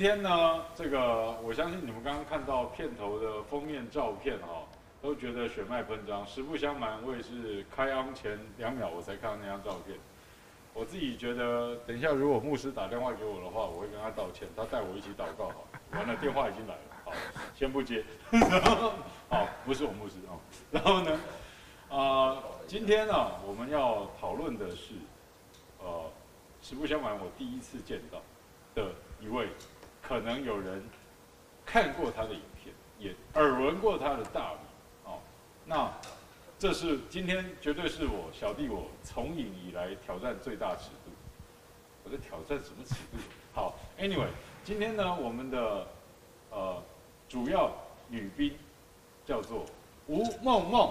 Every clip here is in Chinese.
天呢，这个我相信你们刚刚看到片头的封面照片哦，都觉得血脉喷张。实不相瞒，我也是开昂前两秒我才看到那张照片。我自己觉得，等一下如果牧师打电话给我的话，我会跟他道歉，他带我一起祷告好。完了，电话已经来了，好，先不接。好，不是我牧师哦。然后呢，啊、呃，今天呢，我们要讨论的是，呃，实不相瞒，我第一次见到的一位。可能有人看过他的影片，也耳闻过他的大名，哦，那这是今天绝对是我小弟我从影以来挑战最大尺度。我在挑战什么尺度？好，Anyway，今天呢，我们的呃主要女宾叫做吴梦梦，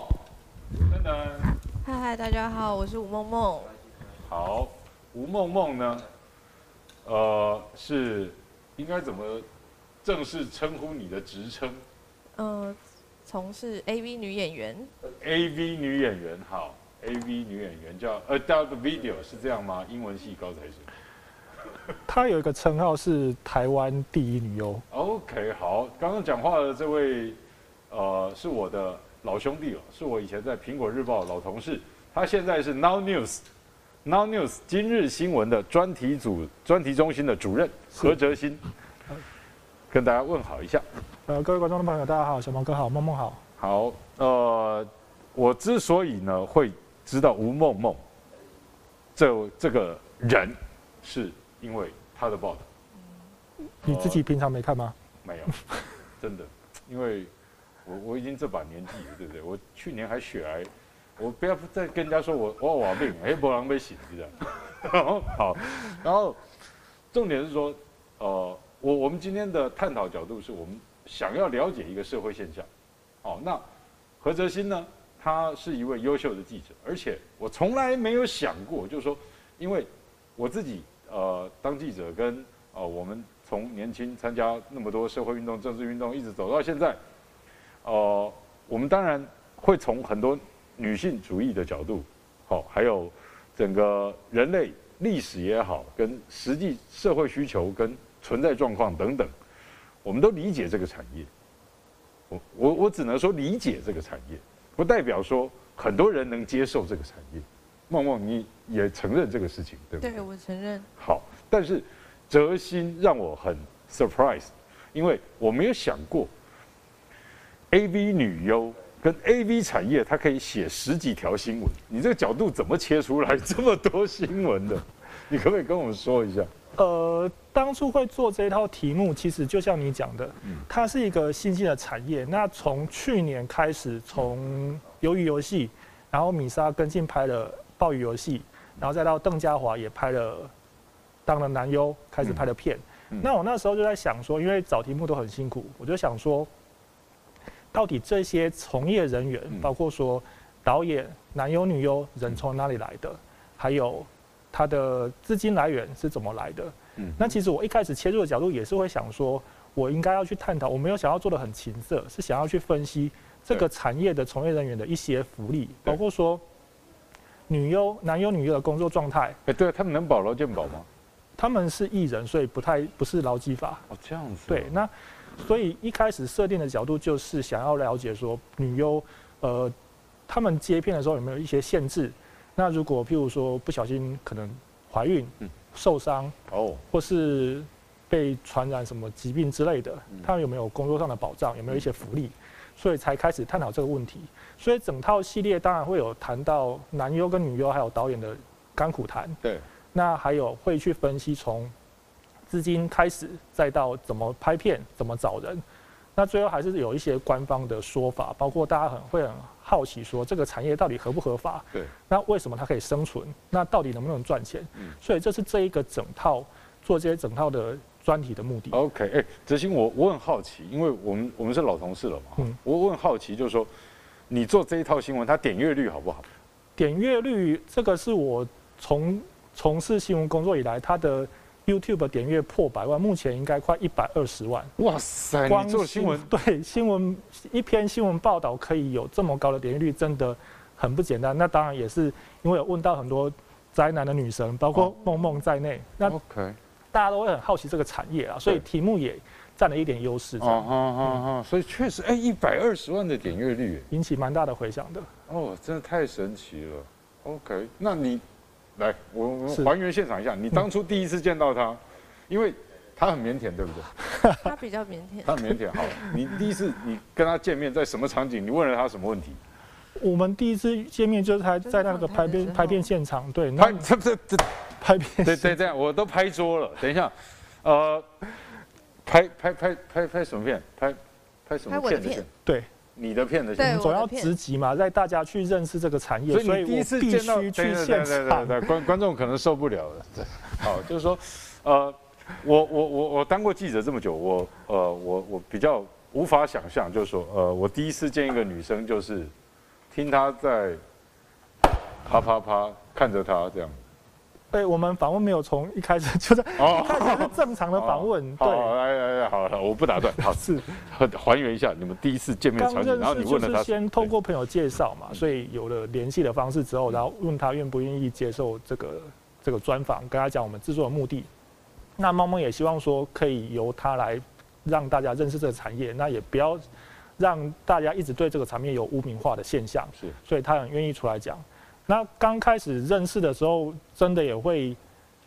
等等。嗨嗨，大家好，我是吴梦梦。好，吴梦梦呢，呃是。应该怎么正式称呼你的职称？呃，从事 AV 女演员。AV 女演员，好，AV 女演员叫 Adult Video 是这样吗？英文系高材生。她有一个称号是台湾第一女优。OK，好，刚刚讲话的这位，呃，是我的老兄弟了，是我以前在苹果日报老同事，他现在是 Now News。Now News 今日新闻的专题组专题中心的主任何哲新，跟大家问好一下。呃，各位观众的朋友，大家好，小毛哥好，梦梦好。好，呃，我之所以呢会知道吴梦梦这这个人，是因为他的报道。你自己平常没看吗？呃、没有，真的，因为我我已经这把年纪了，对不对？我去年还血癌。我不要再跟人家说我我有病，哎，不让被洗，是这样。好，然后重点是说，呃，我我们今天的探讨角度是我们想要了解一个社会现象。哦，那何哲新呢？他是一位优秀的记者，而且我从来没有想过，就是说，因为我自己呃当记者，跟呃我们从年轻参加那么多社会运动、政治运动，一直走到现在，呃，我们当然会从很多。女性主义的角度，好，还有整个人类历史也好，跟实际社会需求跟存在状况等等，我们都理解这个产业。我我我只能说理解这个产业，不代表说很多人能接受这个产业。梦梦，你也承认这个事情，对不对？对，我承认。好，但是哲心让我很 surprise，因为我没有想过 AV 女优。跟 A V 产业，它可以写十几条新闻，你这个角度怎么切出来 这么多新闻的？你可不可以跟我们说一下？呃，当初会做这一套题目，其实就像你讲的，它是一个新兴的产业。那从去年开始，从鱿鱼游戏，然后米莎跟进拍了鲍鱼游戏，然后再到邓家华也拍了当了男优，开始拍了片。那我那时候就在想说，因为找题目都很辛苦，我就想说。到底这些从业人员，包括说导演、男优、女优，人从哪里来的？还有他的资金来源是怎么来的。嗯，那其实我一开始切入的角度也是会想说，我应该要去探讨，我没有想要做的很情色，是想要去分析这个产业的从业人员的一些福利，包括说女优、男优、女优的工作状态。哎，对，他们能保劳健保吗？他们是艺人，所以不太不是劳基法。哦，这样子。对，那所以一开始设定的角度就是想要了解说女优，呃，他们接片的时候有没有一些限制？那如果譬如说不小心可能怀孕、受伤哦，或是被传染什么疾病之类的，他们有没有工作上的保障？有没有一些福利？所以才开始探讨这个问题。所以整套系列当然会有谈到男优跟女优还有导演的甘苦谈。对。那还有会去分析从资金开始，再到怎么拍片、怎么找人，那最后还是有一些官方的说法，包括大家很会很好奇说这个产业到底合不合法？对。那为什么它可以生存？那到底能不能赚钱？嗯。所以这是这一个整套做这些整套的专题的目的。OK，哎、欸，哲兴，我我很好奇，因为我们我们是老同事了嘛，嗯，我我很好奇，就是说你做这一套新闻，它点阅率好不好？点阅率这个是我从从事新闻工作以来，它的 YouTube 点阅破百万，目前应该快一百二十万。哇塞！光做新闻，对新闻一篇新闻报道可以有这么高的点阅率，真的很不简单。那当然也是因为有问到很多宅男的女神，包括梦梦在内。那 OK，大家都会很好奇这个产业啊，所以题目也占了一点优势。哦哦哦哦，所以确实，哎，一百二十万的点阅率，引起蛮大的回响的。哦，真的太神奇了。OK，那你。来，我我还原现场一下。你当初第一次见到他，因为他很腼腆，对不对？他比较腼腆。他很腼腆。好，你第一次你跟他见面在什么场景？你问了他什么问题？我们第一次见面就是他在那个拍片拍片现场，对，拍这这这 拍片。对对这样，我都拍桌了。等一下，呃，拍拍拍拍拍什么片？拍拍什么片的？片？对。你的片子，我们总要直击嘛，带大家去认识这个产业，所以你第一次见到，去现场。对对对对，观观众可能受不了了。对，好，就是说，呃，我我我我当过记者这么久，我呃我我比较无法想象，就是说，呃，我第一次见一个女生，就是听她在啪啪啪看着她这样。对，我们访问没有从一开始 就在，一开始是正常的访问。对，来来来，好了，我不打断。好，是还原一下你们第一次见面的场景，然后你问了他。先透过朋友介绍嘛，所以有了联系的方式之后，然后问他愿不愿意接受这个这个专访，跟他讲我们制作的目的。那猫猫也希望说可以由他来让大家认识这个产业，那也不要让大家一直对这个产业有污名化的现象。是，所以他很愿意出来讲。那刚开始认识的时候，真的也会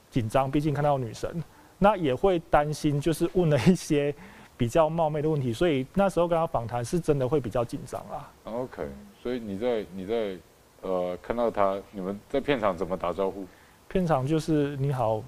紧张，毕竟看到女神，那也会担心，就是问了一些比较冒昧的问题，所以那时候跟他访谈是真的会比较紧张啊。OK，所以你在你在呃看到他，你们在片场怎么打招呼？片场就是你好，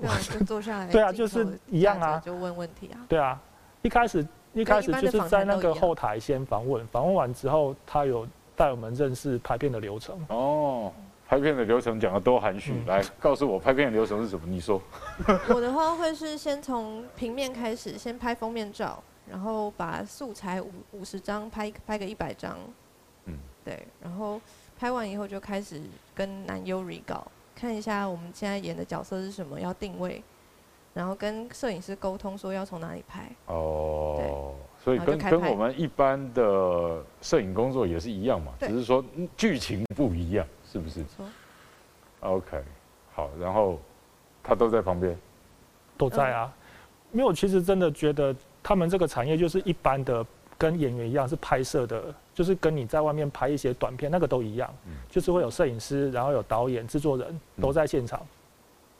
对啊，就 坐下来，对啊，就是一样啊，就问问题啊。对啊，一开始一开始就是在那个后台先访问，访问完之后他有。带我们认识拍片的流程哦，拍片的流程讲的多含蓄，嗯、来告诉我拍片的流程是什么？你说。我的话会是先从平面开始，先拍封面照，然后把素材五五十张拍拍个一百张，嗯，对，然后拍完以后就开始跟男优 re 稿，看一下我们现在演的角色是什么，要定位，然后跟摄影师沟通说要从哪里拍。哦。对。所以跟跟我们一般的摄影工作也是一样嘛，只是说剧情不一样，是不是？OK，好，然后他都在旁边，都在啊。因为我其实真的觉得他们这个产业就是一般的，跟演员一样是拍摄的，就是跟你在外面拍一些短片那个都一样，就是会有摄影师，然后有导演、制作人都在现场，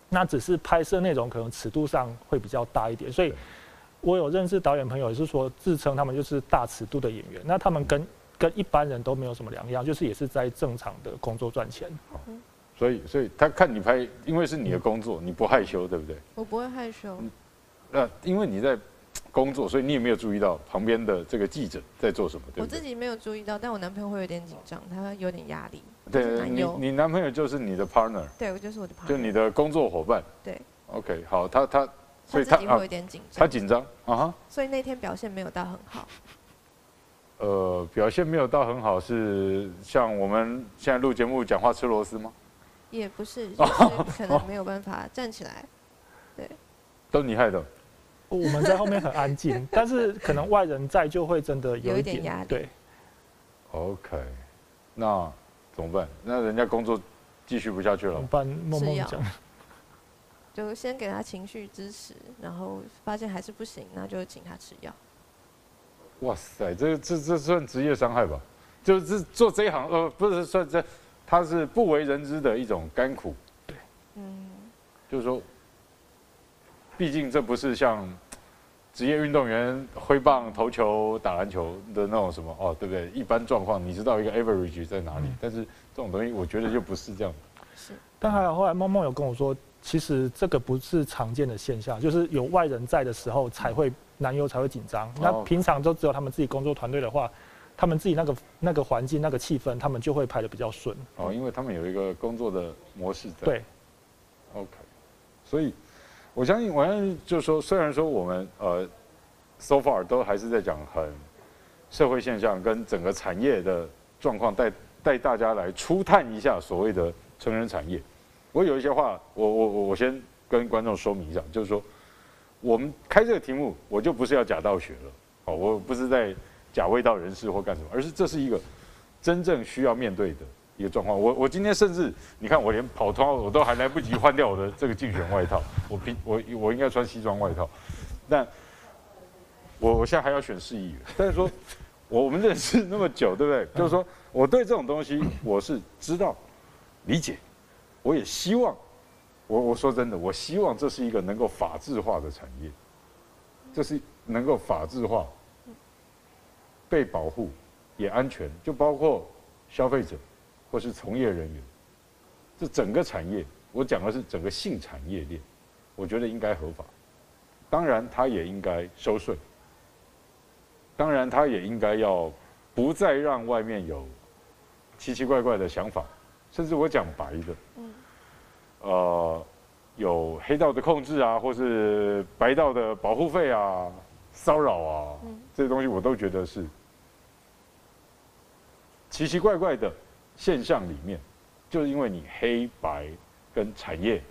那只是拍摄内容可能尺度上会比较大一点，所以。我有认识导演朋友，也是说自称他们就是大尺度的演员。那他们跟跟一般人都没有什么两样，就是也是在正常的工作赚钱。所以，所以他看你拍，因为是你的工作，你不害羞，对不对？我不会害羞。那因为你在工作，所以你也没有注意到旁边的这个记者在做什么，对不对？我自己没有注意到，但我男朋友会有点紧张，他有点压力。对，你你男朋友就是你的 partner。对，我就是我的 partner。就你的工作伙伴。对。OK，好，他他。所以他会有点紧张，他紧张啊哈。所以那天表现没有到很好。呃，表现没有到很好，是像我们现在录节目讲话吃螺丝吗？也不是，就是可能没有办法站起来。对，都你害的。我们在后面很安静，但是可能外人在就会真的有一点，有一点压力。对。OK，那怎么办？那人家工作继续不下去了。怎么办？梦梦讲。就先给他情绪支持，然后发现还是不行，那就请他吃药。哇塞，这这这算职业伤害吧？就是做这一行，呃，不是算这，他是不为人知的一种甘苦。对，嗯，就是说，毕竟这不是像职业运动员挥棒、投球、打篮球的那种什么哦，对不对？一般状况，你知道一个 average 在哪里？嗯、但是这种东西，我觉得就不是这样。是，但还有后来梦梦有跟我说，其实这个不是常见的现象，就是有外人在的时候才会。男优才会紧张，那平常都只有他们自己工作团队的话，他们自己那个那个环境、那个气氛，他们就会拍的比较顺。哦，因为他们有一个工作的模式在。对。OK，所以我相信，我相信就是说，虽然说我们呃，so far 都还是在讲很社会现象跟整个产业的状况，带带大家来初探一下所谓的成人产业。我有一些话，我我我我先跟观众说明一下，就是说。我们开这个题目，我就不是要假道学了，哦，我不是在假味道人士或干什么，而是这是一个真正需要面对的一个状况。我我今天甚至你看，我连跑通我都还来不及换掉我的这个竞选外套，我平我我应该穿西装外套，但我我现在还要选市议员，但是说我们认识那么久，对不对？就是说我对这种东西我是知道、理解，我也希望。我我说真的，我希望这是一个能够法治化的产业，这是能够法治化、被保护也安全，就包括消费者或是从业人员，这整个产业，我讲的是整个性产业链，我觉得应该合法，当然它也应该收税，当然它也应该要不再让外面有奇奇怪怪的想法，甚至我讲白的。呃，有黑道的控制啊，或是白道的保护费啊、骚扰啊，这些东西我都觉得是奇奇怪怪的现象里面，就是因为你黑白跟产业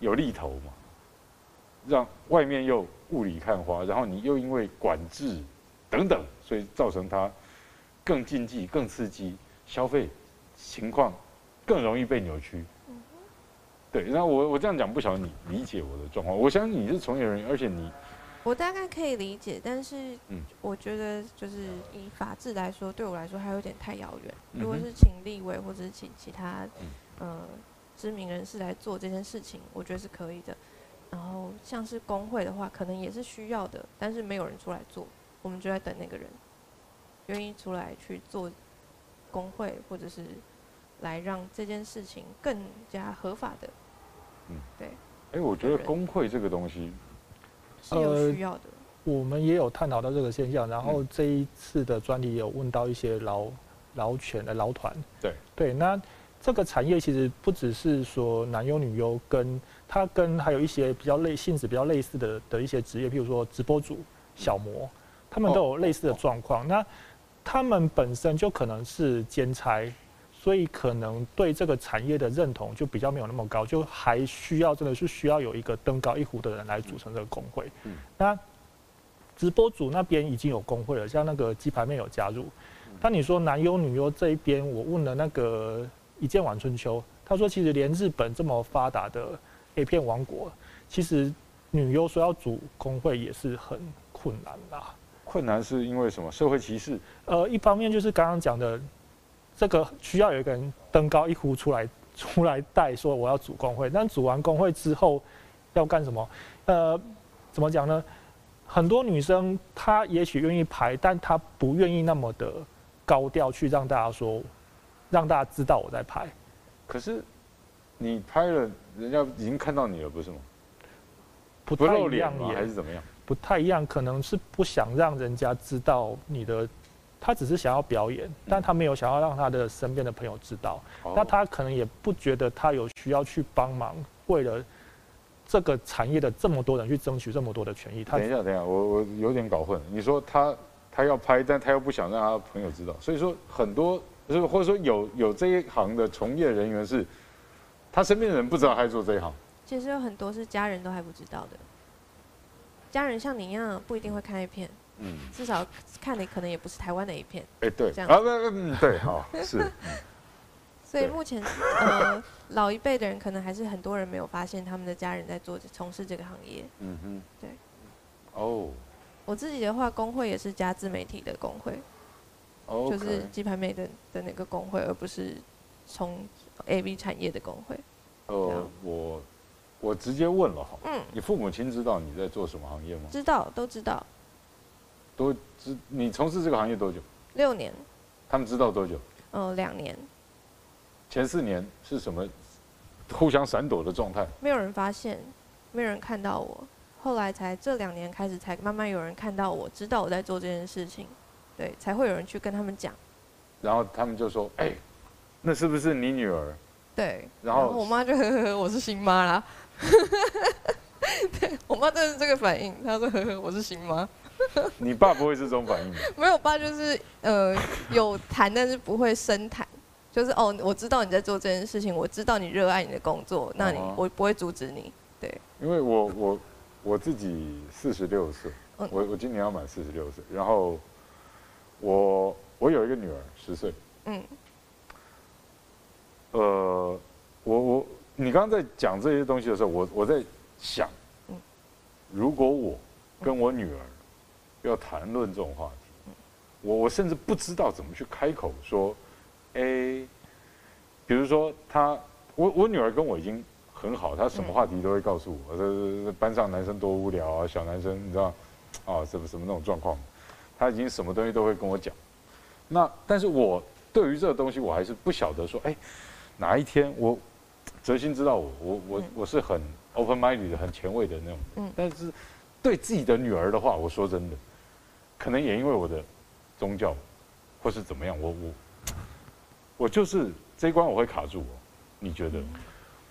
有利头嘛，让外面又雾里看花，然后你又因为管制等等，所以造成它更禁忌、更刺激，消费情况更容易被扭曲。对，那我我这样讲，不晓得你理解我的状况。我相信你是从业人员，而且你，我大概可以理解，但是，嗯，我觉得就是以法治来说，对我来说还有点太遥远。如果是请立委或者是请其他，呃，知名人士来做这件事情，我觉得是可以的。然后像是工会的话，可能也是需要的，但是没有人出来做，我们就在等那个人愿意出来去做工会，或者是来让这件事情更加合法的。嗯，对。哎，我觉得工会这个东西是有需要的。呃，我们也有探讨到这个现象，然后这一次的专题有问到一些劳劳权的劳团。对对，那这个产业其实不只是说男优女优，跟它跟还有一些比较类性质比较类似的的一些职业，譬如说直播主、小模，他们都有类似的状况。那他们本身就可能是兼差。所以可能对这个产业的认同就比较没有那么高，就还需要真的是需要有一个登高一呼的人来组成这个工会。嗯那直播组那边已经有工会了，像那个鸡排妹有加入。那你说男优女优这一边，我问了那个一见晚春秋，他说其实连日本这么发达的 A 片王国，其实女优说要组工会也是很困难啦。困难是因为什么？社会歧视？呃，一方面就是刚刚讲的。这个需要有一个人登高一呼出来，出来带说我要组工会。但组完工会之后要干什么？呃，怎么讲呢？很多女生她也许愿意拍，但她不愿意那么的高调去让大家说，让大家知道我在拍。可是你拍了，人家已经看到你了，不是吗？不太一样吗？还是怎么样？不太一样，可能是不想让人家知道你的。他只是想要表演，但他没有想要让他的身边的朋友知道。嗯、那他可能也不觉得他有需要去帮忙，为了这个产业的这么多人去争取这么多的权益。他等一下，等一下，我我有点搞混。你说他他要拍，但他又不想让他的朋友知道，所以说很多就是或者说有有这一行的从业人员是，他身边的人不知道他在做这一行。其实有很多是家人都还不知道的。家人像你一样不一定会看 A 片，嗯，至少看的可能也不是台湾的一片。哎，对，这样啊不嗯对，好是。所以目前呃老一辈的人可能还是很多人没有发现他们的家人在做从事这个行业。嗯哼，对。哦。我自己的话，工会也是加自媒体的工会，Okay. 就是鸡排妹的的那个工会，而不是从 AV 产业的工会。呃，我我直接问了哈，嗯，你父母亲知道你在做什么行业吗？知道，都知道。都知你从事这个行业多久？六年。他们知道多久？呃，两年。前四年是什么互相闪躲的状态？没有人发现，没有人看到我。后来才这两年开始，才慢慢有人看到我，知道我在做这件事情，对，才会有人去跟他们讲。然后他们就说：“哎、欸，那是不是你女儿？”对。然后，我妈就呵呵呵：“我是新妈啦。”对，我妈就是这个反应，她说：“呵呵，我是新妈。” 你爸不会是这种反应的？没有，爸就是呃有谈，但是不会深谈。就是哦，我知道你在做这件事情，我知道你热爱你的工作，那你、哦、我不会阻止你。对。因为我我。我自己四十六岁，我我今年要满四十六岁，然后我我有一个女儿十岁，嗯，呃，我我你刚刚在讲这些东西的时候，我我在想，如果我跟我女儿要谈论这种话题，我我甚至不知道怎么去开口说，哎，比如说他，我我女儿跟我已经。很好，她什么话题都会告诉我。这班上男生多无聊啊，小男生你知道，啊什么什么那种状况，他已经什么东西都会跟我讲。那但是我对于这个东西，我还是不晓得说，哎，哪一天我哲心知道我，我我我是很 open minded 的，很前卫的那种。嗯。但是对自己的女儿的话，我说真的，可能也因为我的宗教，或是怎么样，我我我就是这一关我会卡住。你觉得？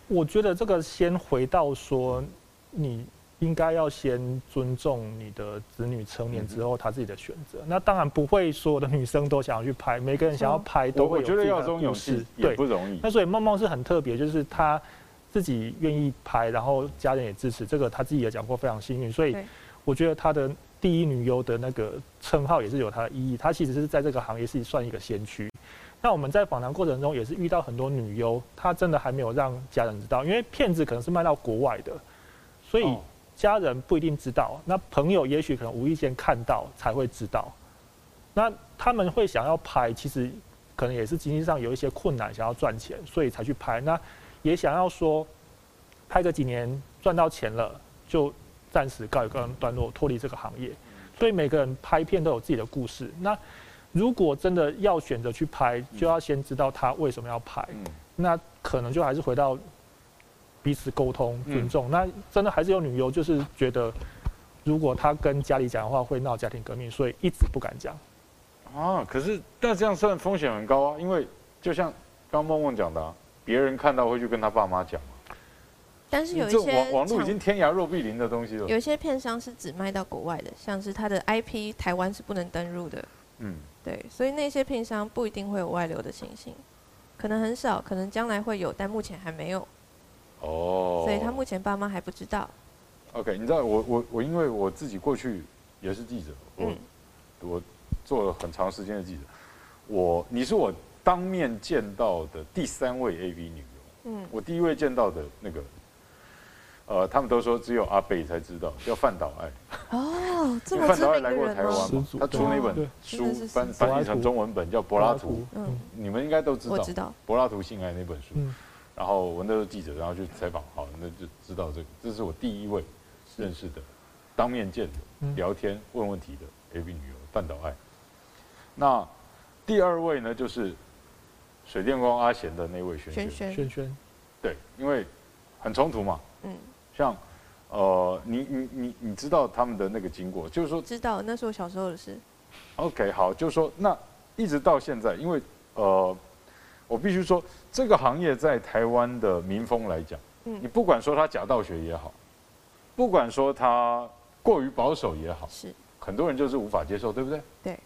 我觉得这个先回到说，你应该要先尊重你的子女成年之后他自己的选择。那当然不会所有的女生都想要去拍，每个人想要拍都会有自己的故事，对，不容易。那所以梦梦是很特别，就是她自己愿意拍，然后家人也支持，这个他自己也讲过非常幸运。所以我觉得他的第一女优的那个称号也是有它的意义。他其实是在这个行业是算一个先驱。那我们在访谈过程中也是遇到很多女优，她真的还没有让家人知道，因为片子可能是卖到国外的，所以家人不一定知道。那朋友也许可能无意间看到才会知道。那他们会想要拍，其实可能也是经济上有一些困难，想要赚钱，所以才去拍。那也想要说，拍个几年赚到钱了，就暂时告一个段落，脱离这个行业。所以每个人拍片都有自己的故事。那如果真的要选择去拍，就要先知道他为什么要拍。那可能就还是回到彼此沟通、尊重。那真的还是有女优，就是觉得如果他跟家里讲的话，会闹家庭革命，所以一直不敢讲。啊，可是但这样算风险很高啊，因为就像刚梦梦讲的，别人看到会去跟他爸妈讲。但是有一些网网络已经天涯若比邻的东西了。有一些片商是只卖到国外的，像是他的 IP 台湾是不能登入的。嗯。对，所以那些片商不一定会有外流的情形，可能很少，可能将来会有，但目前还没有。哦。所以他目前爸妈还不知道。OK，你知道我我我因为我自己过去也是记者，我、嗯、我做了很长时间的记者，我你是我当面见到的第三位 AV 女优，嗯，我第一位见到的那个。呃，他们都说只有阿北才知道，叫范岛爱。哦，这么知名的人。饭岛爱来过台湾嘛？他出那本书翻翻译成中文本叫《柏拉图》，嗯，你们应该都知道。我知道。柏拉图性爱那本书。嗯。然后我那时候记者，然后去采访，好，那就知道这个，这是我第一位认识的，当面见的，聊天问问题的 AV 女优范岛爱。那第二位呢，就是水电工阿贤的那位萱萱。萱萱。萱。对，因为很冲突嘛。嗯。像，呃，你你你你知道他们的那个经过，就是说知道，那是我小时候的事。OK，好，就是说那一直到现在，因为呃，我必须说这个行业在台湾的民风来讲，嗯，你不管说他假道学也好，不管说他过于保守也好，是很多人就是无法接受，对不对？对。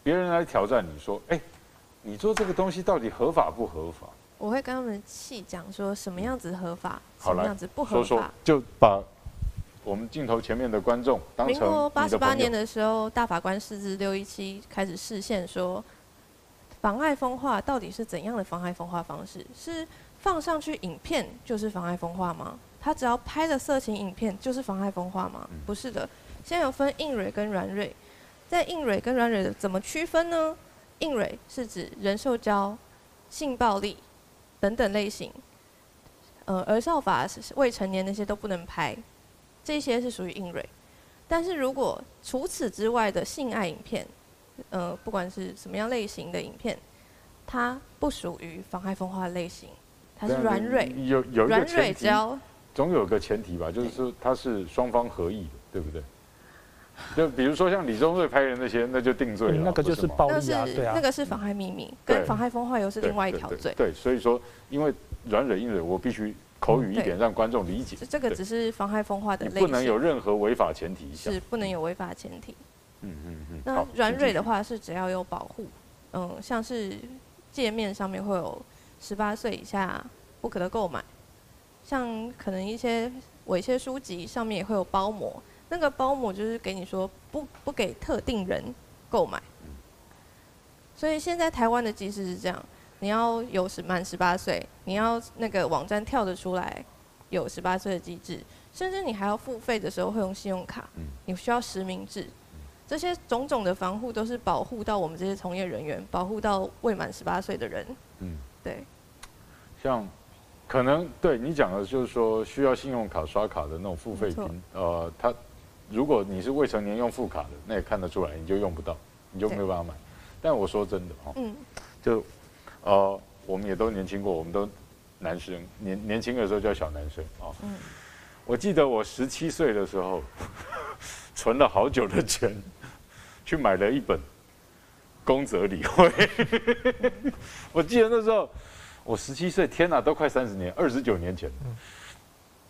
好，别人来挑战你说，哎，你做这个东西到底合法不合法？我会跟他们细讲说什么样子合法，什么样子不合法。说说就把我们镜头前面的观众当成民国八十八年的时候，大法官四至六一七开始释宪说，妨碍风化到底是怎样的妨碍风化方式？是放上去影片就是妨碍风化吗？他只要拍了色情影片就是妨碍风化吗？不是的，现在有分硬蕊跟软蕊，在硬蕊跟软蕊的怎么区分呢？硬蕊是指人兽交、性暴力等等类型，呃，儿少法是未成年那些都不能拍，这些是属于硬蕊。但是如果除此之外的性爱影片，呃，不管是什么样类型的影片，它不属于妨害风化类型，它是软蕊。有有软蕊只要。总有个前提吧，就是说它是双方合意的，对不对？就比如说像李宗瑞拍的那些，那就定罪了。那个就是暴力啊，对啊。那个是妨害秘密，跟妨害风化又是另外一条罪。对，所以说，因为软蕊硬蕊，我必须口语一点，让观众理解。这个只是妨害风化的类型，不能有任何违法前提下。是不能有违法前提。嗯嗯嗯。那软蕊的话是只要有保护，嗯，像是界面上面会有十八岁以下不可得购买，像可能一些。有些书籍上面也会有包膜，那个包姆就是给你说不不给特定人购买。所以现在台湾的机制是这样，你要有十满十八岁，你要那个网站跳得出来有十八岁的机制，甚至你还要付费的时候会用信用卡，你需要实名制，这些种种的防护都是保护到我们这些从业人员，保护到未满十八岁的人。嗯，对。像。可能对你讲的，就是说需要信用卡刷卡的那种付费品，呃，他如果你是未成年用副卡的，那也看得出来，你就用不到，你就没有办法买。但我说真的哦，嗯，就呃，我们也都年轻过，我们都男生，年年轻的时候叫小男生啊。嗯，我记得我十七岁的时候，存了好久的钱，去买了一本宫泽理惠。我记得那时候。我十七岁，天哪，都快三十年，二十九年前。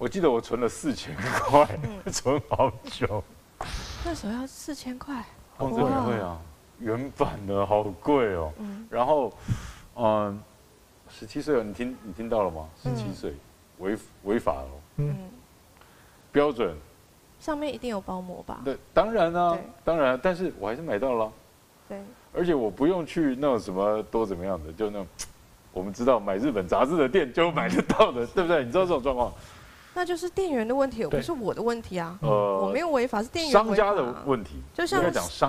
我记得我存了四千块，存好久。那时候要四千块。宫泽理惠啊，原版的好贵哦。然后，嗯，十七岁，你听你听到了吗？十七岁，违违法哦。嗯。标准。上面一定有包膜吧？对，当然啊，当然，但是我还是买到了。对。而且我不用去那种什么多怎么样的，就那种。我们知道买日本杂志的店就买得到的，对不对？你知道这种状况，那就是店员的问题，不是我的问题啊。呃，我没有违法，是店员商家的问题。就像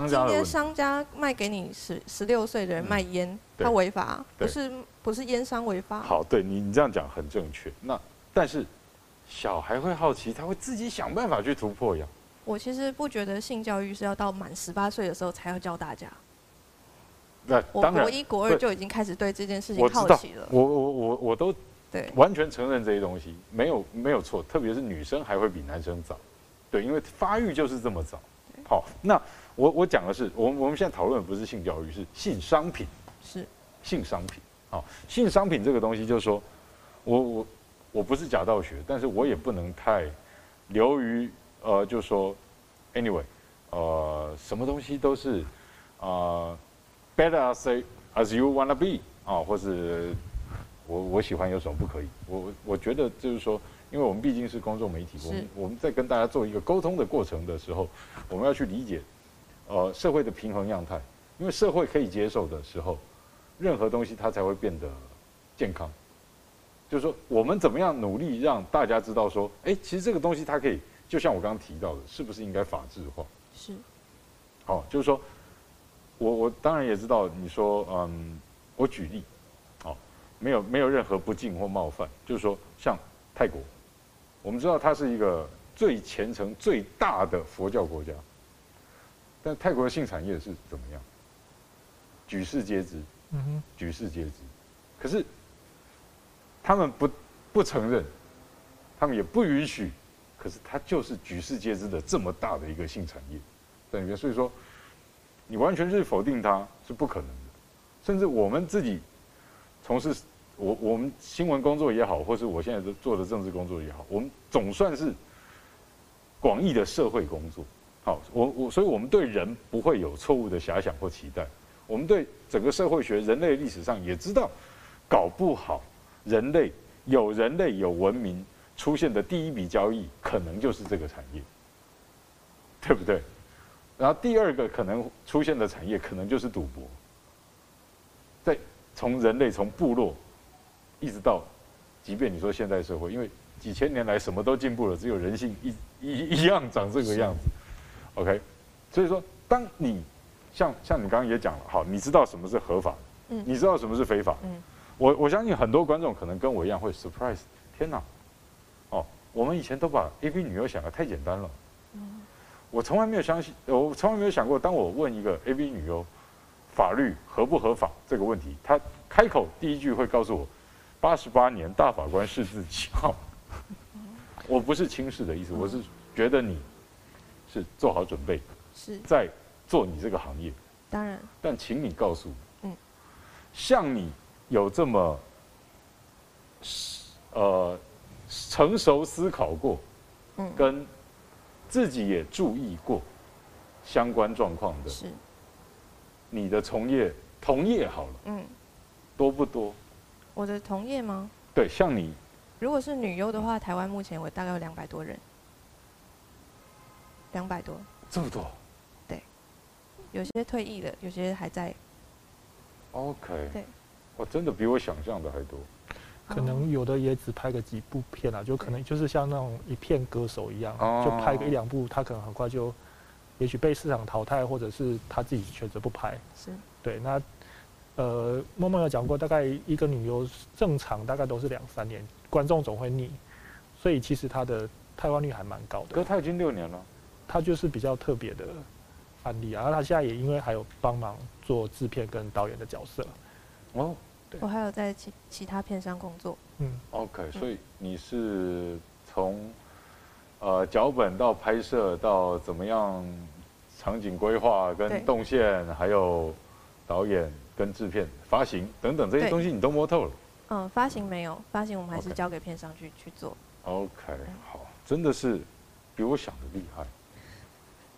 今天商家卖给你十十六岁的人卖烟，他违法，不是不是烟商违法。好，对你你这样讲很正确。那但是小孩会好奇，他会自己想办法去突破呀。我其实不觉得性教育是要到满十八岁的时候才要教大家。那当然，国一国二就已经开始对这件事情好奇了。我我我我都对完全承认这些东西没有没有错，特别是女生还会比男生早，对，因为发育就是这么早。好，那我我讲的是，我我们现在讨论的不是性教育，是性商品，是性商品。好，性商品这个东西就是说，我我我不是假道学，但是我也不能太流于呃，就是说，anyway，呃，什么东西都是啊。呃 Better say as you wanna be 啊，或是我我喜欢有什么不可以？我我觉得就是说，因为我们毕竟是公众媒体，我们我们在跟大家做一个沟通的过程的时候，我们要去理解呃社会的平衡样态。因为社会可以接受的时候，任何东西它才会变得健康。就是说，我们怎么样努力让大家知道说，哎，其实这个东西它可以，就像我刚刚提到的，是不是应该法制化？是。好，就是说。我我当然也知道，你说嗯，我举例，哦，没有没有任何不敬或冒犯，就是说像泰国，我们知道它是一个最虔诚最大的佛教国家，但泰国的性产业是怎么样？举世皆知，嗯哼，举世皆知，可是他们不不承认，他们也不允许，可是它就是举世皆知的这么大的一个性产业在里面，所以说。你完全是否定它是不可能的，甚至我们自己从事我我们新闻工作也好，或是我现在做的政治工作也好，我们总算是广义的社会工作。好，我我所以我们对人不会有错误的遐想或期待。我们对整个社会学、人类历史上也知道，搞不好人类有人类有文明出现的第一笔交易，可能就是这个产业，对不对？然后第二个可能出现的产业，可能就是赌博。在从人类从部落，一直到，即便你说现代社会，因为几千年来什么都进步了，只有人性一一一样长这个样子。OK，所以说，当你像像你刚刚也讲了，好，你知道什么是合法，嗯，你知道什么是非法，嗯，我我相信很多观众可能跟我一样会 surprise，天哪，哦，我们以前都把 AV 女优想的太简单了，嗯，我从来没有相信，我从来没有想过，当我问一个 AV 女优法律合不合法这个问题，他开口第一句会告诉我，八十八年大法官是自己号，我不是轻视的意思，我是觉得你。是做好准备，是。在做你这个行业。当然，但请你告诉我，嗯，像你有这么呃成熟思考过，嗯，跟自己也注意过相关状况的，是你的从业同业好了，嗯，多不多？我的同业吗？对，像你，如果是女优的话，台湾目前我大概有两百多人。两百多，这么多，对，有些退役了，有些还在。OK，对，我，真的比我想象的还多。可能有的也只拍个几部片啊，就可能就是像那种一片歌手一样，就拍个一两部，他可能很快就，也许被市场淘汰，或者是他自己选择不拍。是，对，那呃，默默有讲过，大概一个女优正常大概都是两三年，观众总会腻，所以其实她的台湾率还蛮高的。可是她已经六年了。她就是比较特别的案例啊，然后她现在也因为还有帮忙做制片跟导演的角色，哦，对，我还有在其其他片商工作，嗯，OK，所以你是从呃脚本到拍摄到怎么样场景规划跟动线，还有导演跟制片发行等等这些东西你都摸透了，嗯，发行没有，发行我们还是交给片商去 Okay. 去做，OK，好，真的是比我想的厉害。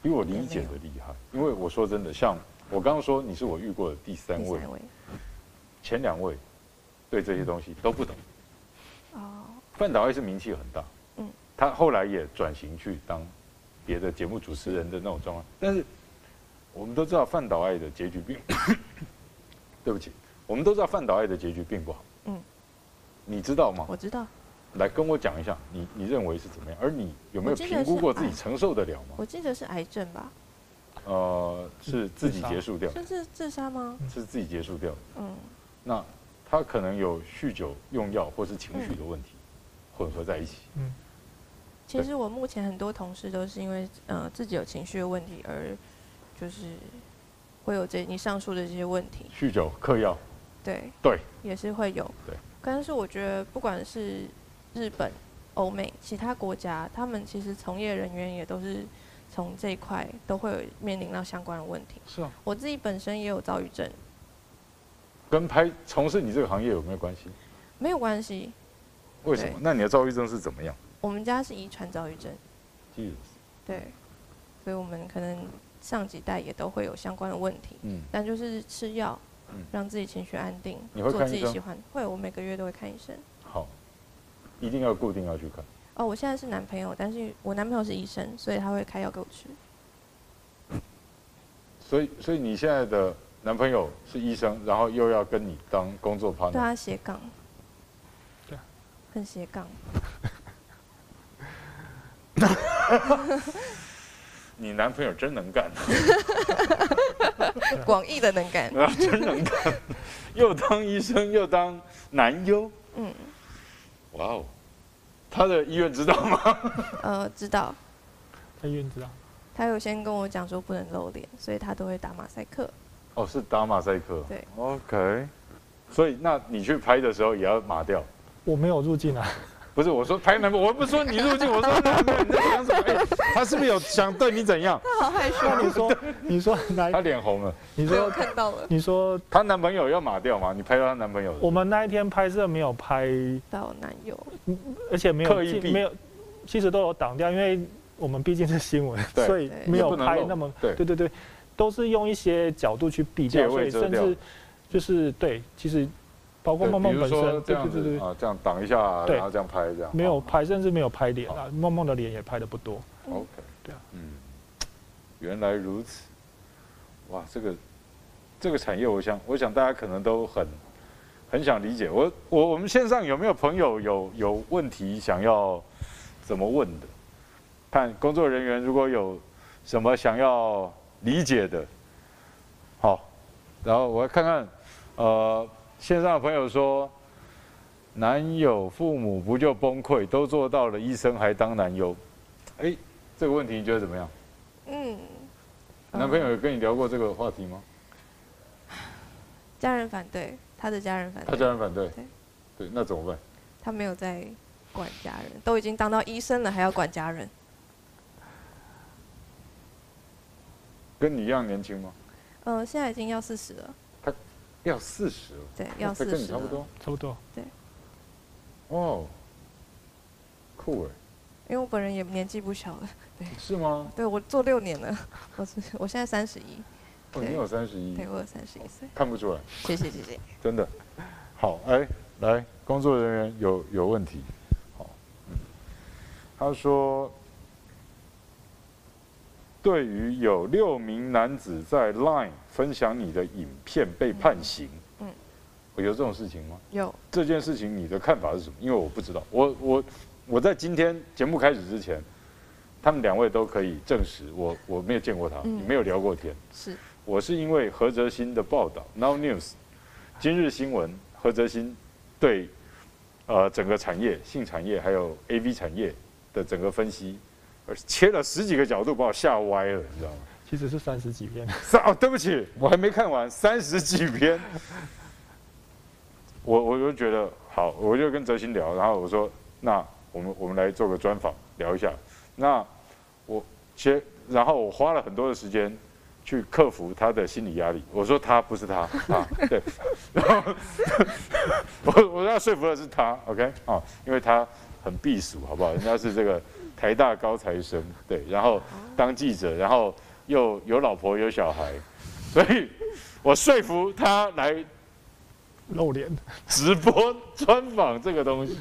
比我理解的厉害，因为我说真的，像我刚刚说，你是我遇过的第三位，前两位对这些东西都不懂。哦，范导还是名气很大，嗯，他后来也转型去当别的节目主持人的那种状况，但是我们都知道范岛爱的结局并，对不起，我们都知道范岛爱的结局并不好，嗯，你知道吗？我知道。来跟我讲一下，你你认为是怎么样？而你有没有评估过自己承受得了吗？我记得是癌症吧？呃，是自己结束掉，是自自杀吗？是自己结束掉的。嗯，那他可能有酗酒、用药或是情绪的问题混合在一起。嗯，其实我目前很多同事都是因为呃自己有情绪的问题而就是会有这你上述的这些问题。酗酒、嗑药，对对，也是会有。对，但是我觉得不管是日本、欧美其他国家，他们其实从业人员也都是从这一块都会有面临到相关的问题。是啊，我自己本身也有躁郁症。跟拍从事你这个行业有没有关系？没有关系。为什么？那你的躁郁症是怎么样？我们家是遗传躁郁症。对，所以我们可能上几代也都会有相关的问题。嗯。但就是吃药，让自己情绪安定？做自己喜欢。会，我每个月都会看医生。好。一定要固定要去看。哦，我现在是男朋友，但是我男朋友是医生，所以他会开药给我吃。所以，所以你现在的男朋友是医生，然后又要跟你当工作 partner？对他斜杠。对。很斜杠。你男朋友真能干。广义的能干。啊，真能干，又当医生又当男优。嗯。哇哦，他的医院知道吗？呃，知道。他医院知道。他有先跟我讲说不能露脸，所以他都会打马赛克。哦，是打马赛克。对。OK。所以，那你去拍的时候也要麻掉？我没有入镜啊。不是，我说拍男朋友，我不是说你入境，我说男朋友你在想什么？欸，他是不是有想对你怎样？他好害羞。你说，你说，他脸红了。你说我看到了。你说她男朋友要马掉吗？你拍到她男朋友？我们那一天拍摄没有拍到男友，而且没有刻意没有，其实都有挡掉，因为我们毕竟是新闻，所以没有拍那么对对对，都是用一些角度去避掉，所以甚至就是对，其实包括梦梦本身，这样子啊，这样挡一下，然后这样拍这样。没有拍，甚至没有拍脸啊，梦梦的脸也拍的不多。OK，对啊，嗯，原来如此，哇，这个这个产业，我想我想大家可能都很很想理解。我我我们线上有没有朋友有有问题想要怎么问的？看工作人员如果有什么想要理解的，好，然后我来看看，呃。线上的朋友说：“男友父母不就崩溃，都做到了，医生还当男优。”哎，这个问题你觉得怎么样？嗯，男朋友有跟你聊过这个话题吗？家人反对，他的家人反对。他家人反对。对，对，那怎么办？他没有在管家人，都已经当到医生了，还要管家人？跟你一样年轻吗？嗯、呃，现在已经要四十了。要四十了，对，要四十，差不多，差不多，对。哦，酷哎！因为我本人也年纪不小了，对。是吗？对，我做六年了，我是我现在三十一。哦，你有三十一？对，我有三十一岁。看不出来。谢谢谢谢。真的，好哎，来，工作人员有有问题，好，嗯，他说。对于有六名男子在 Line 分享你的影片被判刑，嗯，有这种事情吗？有。这件事情你的看法是什么？因为我不知道，我我我在今天节目开始之前，他们两位都可以证实我我没有见过他，嗯，没有聊过天。是。我是因为何泽新的报道，Now News，今日新闻，何泽新对呃整个产业、性产业还有 AV 产业的整个分析。切了十几个角度，把我吓歪了，你知道吗？其实是三十几篇。哦，对不起，我还没看完，三十几篇。我我就觉得好，我就跟哲新聊，然后我说，那我们我们来做个专访，聊一下。那我切，然后我花了很多的时间去克服他的心理压力。我说他不是他啊，对。然后 我我要说服的是他，OK 啊，因为他很避暑，好不好？人家是这个。台大高材生，对，然后当记者，然后又有老婆有小孩，所以我说服他来露 脸直播专访这个东西，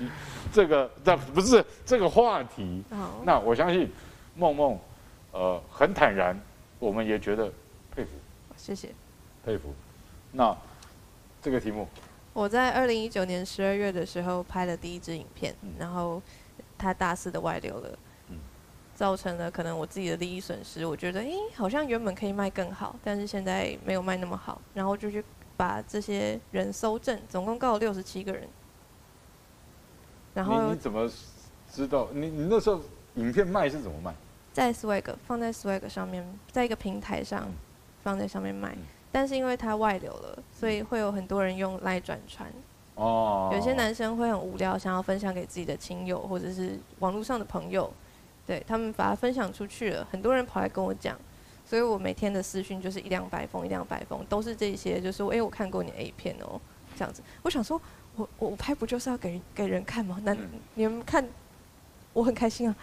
这个这不是这个话题。那我相信梦梦呃很坦然，我们也觉得佩服。谢谢。佩服。那这个题目，我在二零一九年十二月的时候拍了第一支影片，然后他大肆的外流了。造成了可能我自己的利益损失，我觉得，诶、欸，好像原本可以卖更好，但是现在没有卖那么好，然后就去把这些人搜证，总共告了六十七个人。然后你，你怎么知道？你你那时候影片卖是怎么卖？在 Swag 放在 Swag 上面，在一个平台上放在上面卖，但是因为它外流了，所以会有很多人用来转传。哦。有些男生会很无聊，想要分享给自己的亲友或者是网络上的朋友。对他们把它分享出去了，很多人跑来跟我讲，所以我每天的私讯就是一两百封，一两百封，都是这些，就是说，哎，我看过你 A 片哦，这样子。我想说，我我拍不就是要给给人看吗？那你们看，我很开心啊。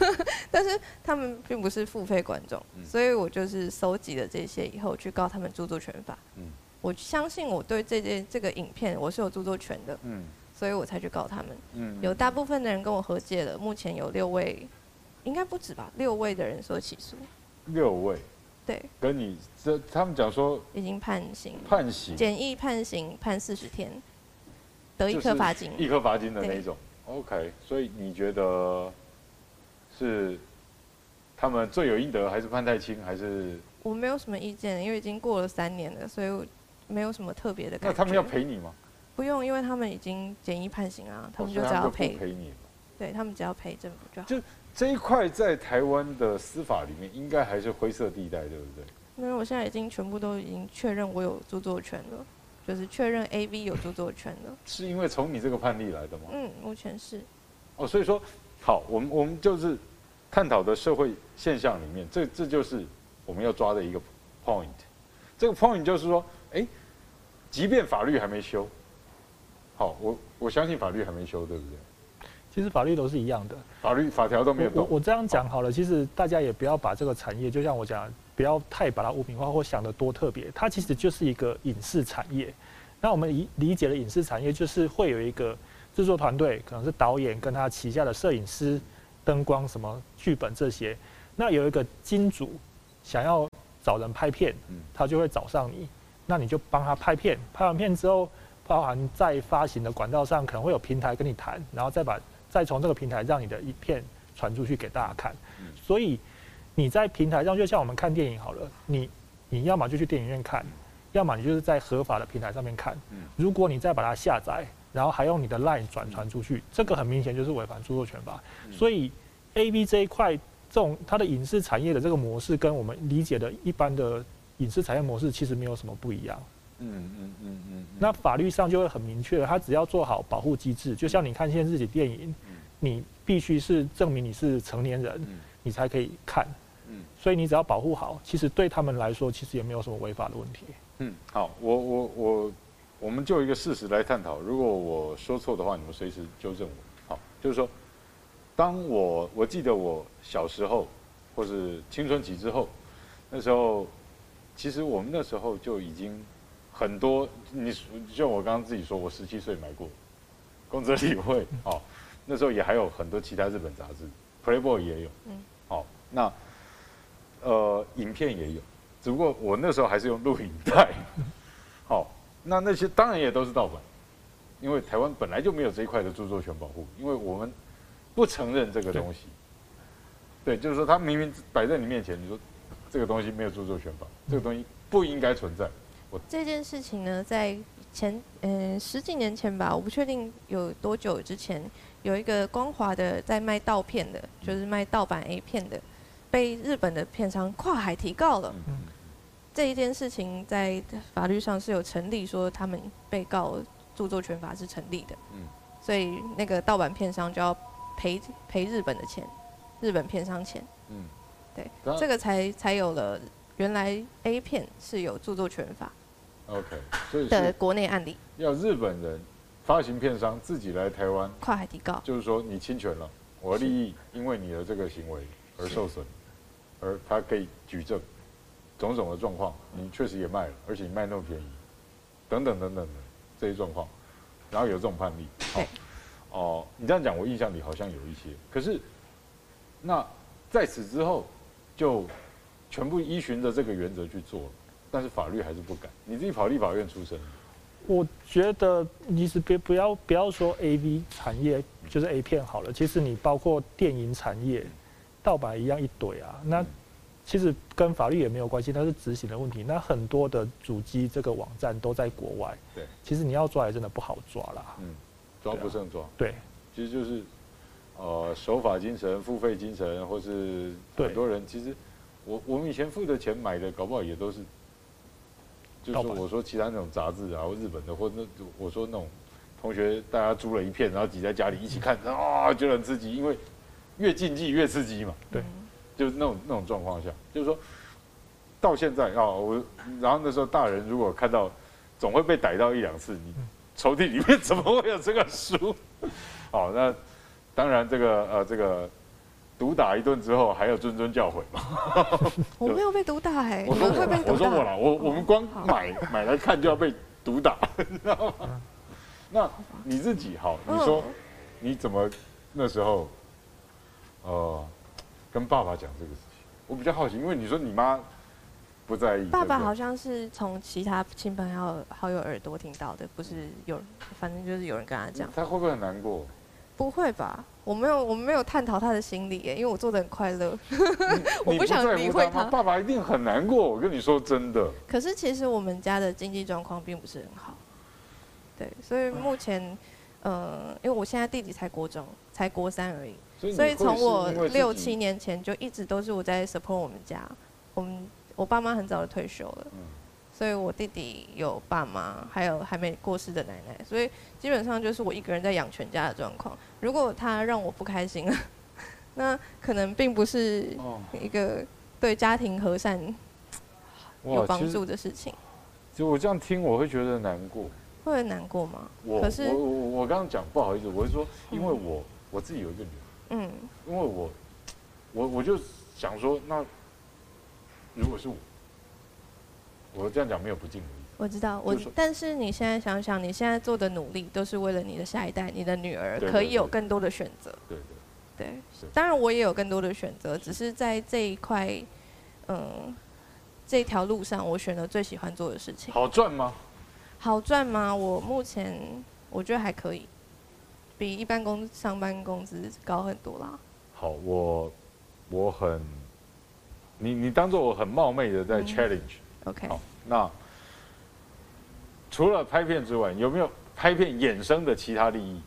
但是他们并不是付费观众，所以我就是收集了这些以后去告他们著作权法。我相信我对这件这个影片我是有著作权的，所以我才去告他们。有大部分的人跟我和解了，目前有六位。应该不止吧，六位的人所起诉。六位。对。跟你这他们讲说已经判刑。判刑。简易判刑判四十天，得一颗罚金。一颗罚金的那种。OK，所以你觉得是他们罪有应得，还是判太轻，还是？我没有什么意见，因为已经过了三年了，所以我没有什么特别的感觉。那他们要赔你吗？不用，因为他们已经简易判刑啊，他们就只要赔。赔你。对他们只要赔政府就好。就这一块在台湾的司法里面，应该还是灰色地带，对不对？因为我现在已经全部都已经确认我有著作权了，就是确认 AV 有著作权了。是因为从你这个判例来的吗？嗯，目前是。哦，所以说，好，我们我们就是探讨的社会现象里面，这这就是我们要抓的一个 point。这个 point 就是说，哎，即便法律还没修，好，我我相信法律还没修，对不对？其实法律都是一样的，法律法条都没有动。我我这样讲好了，其实大家也不要把这个产业，就像我讲，不要太把它污名化或想得多特别。它其实就是一个影视产业。那我们理理解的影视产业就是会有一个制作团队，可能是导演跟他旗下的摄影师、灯光、什么剧本这些。那有一个金主想要找人拍片，他就会找上你，那你就帮他拍片。拍完片之后，包含在发行的管道上可能会有平台跟你谈，然后再把再从这个平台让你的影片传出去给大家看。所以你在平台上就像我们看电影好了，你你要么就去电影院看。要么你就是在合法的平台上面看，如果你再把它下载，然后还用你的 LINE 转传出去，这个很明显就是违反著作权法。所以 AV 这一块，这种它的影视产业的这个模式，跟我们理解的一般的影视产业模式其实没有什么不一样。嗯嗯嗯嗯。那法律上就会很明确了，它只要做好保护机制，就像你看现在自己电影，你必须是证明你是成年人，你才可以看。所以你只要保护好，其实对他们来说，其实也没有什么违法的问题。嗯，好，我我我，我们就一个事实来探讨。如果我说错的话，你们随时纠正我。好，就是说，当我我记得我小时候，或是青春期之后，那时候，其实我们那时候就已经很多。你就我刚刚自己说，我十七岁买过宫泽理会，好，那时候也还有很多其他日本杂志，Playboy 也有。嗯，好，那呃，影片也有。只不过我那时候还是用录影带，好，那那些当然也都是盗版，因为台湾本来就没有这一块的著作权保护，因为我们不承认这个东西。对，就是说他明明摆在你面前，你说这个东西没有著作权法，这个东西不应该存在。我这件事情呢，在前嗯十几年前吧，我不确定有多久之前，有一个光华的在卖盗片的，就是卖盗版 A 片的，被日本的片商跨海提告了。这一件事情在法律上是有成立，说他们被告著作权法是成立的，嗯，所以那个盗版片商就要赔赔日本的钱，日本片商钱，嗯，对，这个才才有了原来 A 片是有著作权法，OK，所以的国内案例，要日本人发行片商自己来台湾跨海提告，就是说你侵权了，我的利益因为你的这个行为而受损，而他可以举证。种种的状况，你确实也卖了，而且你卖那么便宜，等等等等的这些状况，然后有这种判例，好，哦，你这样讲，我印象里好像有一些，可是，那在此之后，就全部依循着这个原则去做了，但是法律还是不改。你自己跑立法院出身，我觉得你是别不要不要说 A V 产业就是 A 片好了，其实你包括电影产业，盗版一样一堆啊，那。其实跟法律也没有关系，那是执行的问题。那很多的主机这个网站都在国外，对，其实你要抓也真的不好抓啦。嗯，抓不胜抓。对，其实就是，呃，守法精神、付费精神，或是很多人其实，我我们以前付的钱买的，搞不好也都是，就是我说其他那种杂志啊，或日本的，或那我说那种同学大家租了一片，然后挤在家里一起看，啊，觉得很刺激，因为越禁忌越刺激嘛。对。就是那种那种状况下，就是说，到现在啊，我然后那时候大人如果看到，总会被逮到一两次。你抽屉里面怎么会有这个书？好，那当然这个呃这个毒打一顿之后，还有谆谆教诲嘛。我没有被毒打哎，我说我，我说我了，我我们光买买来看就要被毒打，你知道吗？那你自己好，你说你怎么那时候，呃。跟爸爸讲这个事情，我比较好奇，因为你说你妈不在意。爸爸好像是从其他亲朋好好友耳朵听到的，不是有，反正就是有人跟他讲。他会不会很难过？不会吧，我没有，我们没有探讨他的心理耶，因为我做的很快乐。我不想理会他。爸爸一定很难过，我跟你说真的。可是其实我们家的经济状况并不是很好，对，所以目前，呃，因为我现在弟弟才国中，才国三而已。所以从我六七年前就一直都是我在 support 我们家，我们我爸妈很早就退休了，所以我弟弟有爸妈，还有还没过世的奶奶，所以基本上就是我一个人在养全家的状况。如果他让我不开心了，那可能并不是一个对家庭和善有帮助的事情。就我这样听，我会觉得难过。会难过吗？我可是我我我刚刚讲不好意思，我是说，因为我我自己有一个女儿。嗯，因为我，我我就想说，那如果是我，我这样讲没有不敬我知道，我但是你现在想想，你现在做的努力都是为了你的下一代，你的女儿可以有更多的选择。对对，对，当然我也有更多的选择，只是在这一块，嗯，这条路上我选了最喜欢做的事情。好赚吗？好赚吗？我目前我觉得还可以，比一般工上班工资高很多啦。好，我我很，你你当做我很冒昧的在 challenge。嗯、OK。好，那。除了拍片之外，有没有拍片衍生的其他利益？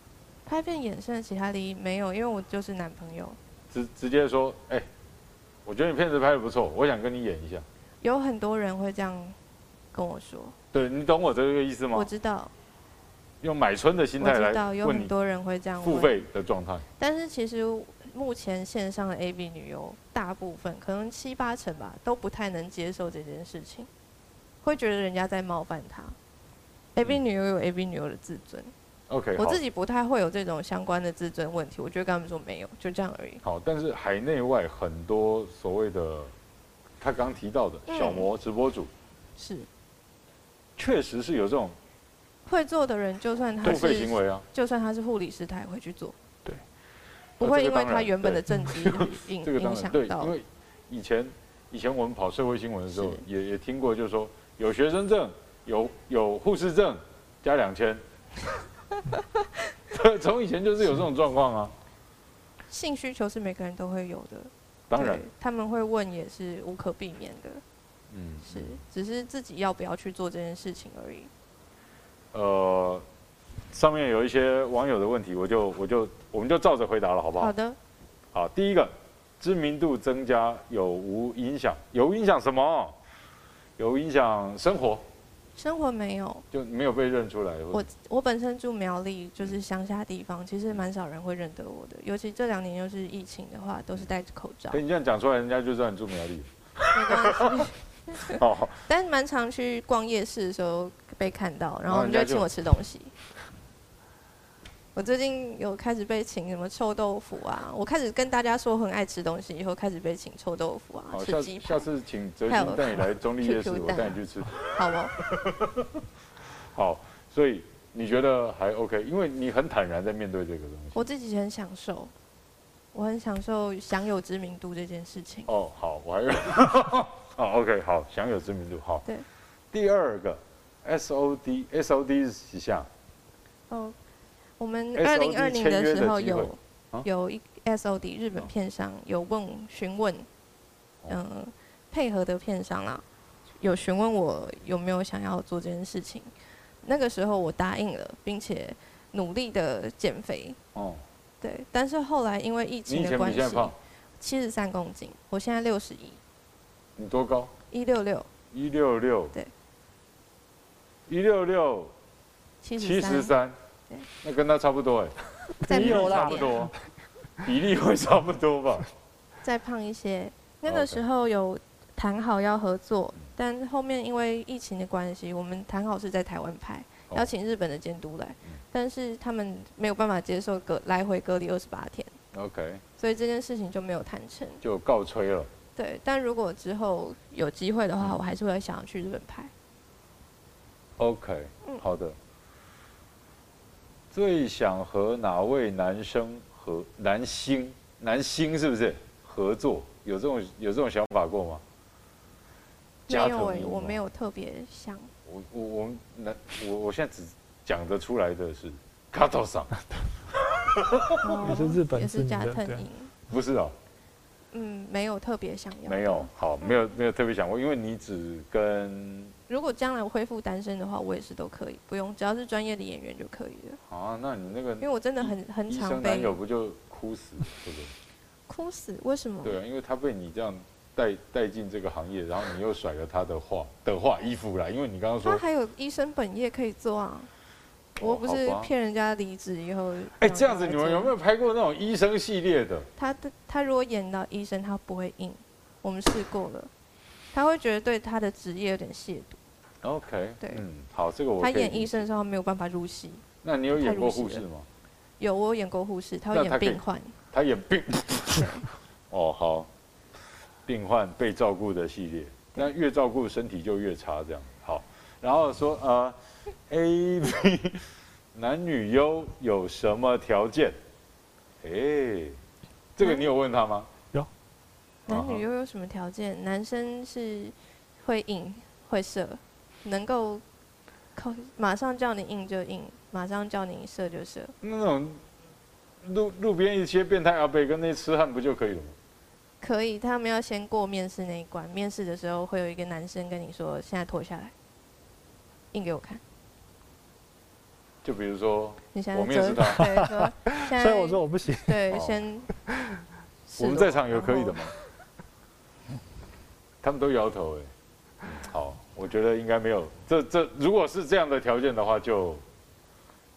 拍片衍生的其他利益没有，因为我就是男朋友。直直接说，哎、欸，我觉得你片子拍的不错，我想跟你演一下。有很多人会这样跟我说。对，你懂我这个意思吗？我知道。用买春的心态来知道有很多人会这样付费的状态。但是其实目前线上的 A B 女优，大部分可能七八成吧，都不太能接受这件事情，会觉得人家在冒犯她。A B 女优有 A B 女优的自尊，OK，我自己不太会有这种相关的自尊问题，我觉得跟他们说没有，就这样而已。好，但是海内外很多所谓的他刚提到的小模直播主，是，确实是有这种会做的人，就算他是付费行为啊，就算他是护理师，他也会去做，对，不会因为他原本的政绩 影影响到，因为以前以前我们跑社会新闻的时候，也也听过，就是说有学生证。有有护士证，加两千。从以前就是有这种状况啊。性需求是每个人都会有的，当然他们会问也是无可避免的。嗯，是，只是自己要不要去做这件事情而已。呃，上面有一些网友的问题，我就我就我们就照着回答了，好不好？好的。好，第一个，知名度增加有无影响？有影响什么？有影响生活。生活没有，就没有被认出来。我我本身住苗栗，就是乡下地方，其实蛮少人会认得我的。尤其这两年又是疫情的话，都是戴着口罩。可你这样讲出来，人家就知道你住苗栗。没关系。哦。但是蛮常去逛夜市的时候被看到，然后你就请我吃东西。我最近有开始被请什么臭豆腐啊！我开始跟大家说很爱吃东西，以后开始被请臭豆腐啊，好吃鸡排。下次请哲鑫带你来 中立夜市，我带你去吃。好哦。好，所以你觉得还 OK？因为你很坦然在面对这个东西。我自己很享受，我很享受享有知名度这件事情。哦，好，我还有。哦，OK，好，享有知名度，好。对。第二个，SOD，SOD 是几项？哦。我们二零二零的时候有有一 SOD 日本片商有问询问，嗯，配合的片商啦，有询问我有没有想要做这件事情，那个时候我答应了，并且努力的减肥。哦，对，但是后来因为疫情的关系，七十三公斤，我现在六十一。你多高？一六六。一六六。对。一六六。七十三。那跟他差不多哎，比例差不多，比例会差不多吧？再胖一些。那个时候有谈好要合作，但后面因为疫情的关系，我们谈好是在台湾拍，邀请日本的监督来，但是他们没有办法接受隔来回隔离二十八天。OK。所以这件事情就没有谈成，就告吹了。对，但如果之后有机会的话，我还是会想要去日本拍。OK，好的。最想和哪位男生和男星男星是不是合作？有这种有这种想法过吗？没有哎、欸，我没有特别想。我我我们男我我现在只讲得出来的是加藤さん，也是日本，也是加藤鹰，不是哦。嗯，没有特别想要。没有，好，没有没有特别想过，因为你只跟。如果将来我恢复单身的话，我也是都可以，不用，只要是专业的演员就可以了。啊，那你那个，因为我真的很很常被。医生男友不就哭死，对不对？哭死？为什么？对啊，因为他被你这样带带进这个行业，然后你又甩了他的话的话衣服来，因为你刚刚说他还有医生本业可以做啊。我不是骗人家离职以后，哎、欸，这样子你们有没有拍过那种医生系列的？他的他如果演到医生，他不会硬。我们试过了，他会觉得对他的职业有点亵渎。OK，对，嗯，好，这个我。他演医生的时候没有办法入戏。那你有演过护士吗？有，我有演过护士，他会演病患。他演病。哦，好。病患被照顾的系列，那越照顾身体就越差，这样。好，然后说呃，A B 男女优有什么条件？哎，这个你有问他吗？有。男女优有什么条件？男生是会硬会射，能够靠马上叫你硬就硬，马上叫你射就射。那种路路边一些变态阿伯跟那痴汉不就可以了吗？可以，他们要先过面试那一关。面试的时候会有一个男生跟你说：“现在脱下来，硬给我看。”就比如说，你现在我面试他，对，说现在，所以我说我不行。对，哦、先。我们在场有可以的吗？他们都摇头哎。好，我觉得应该没有。这这如果是这样的条件的话，就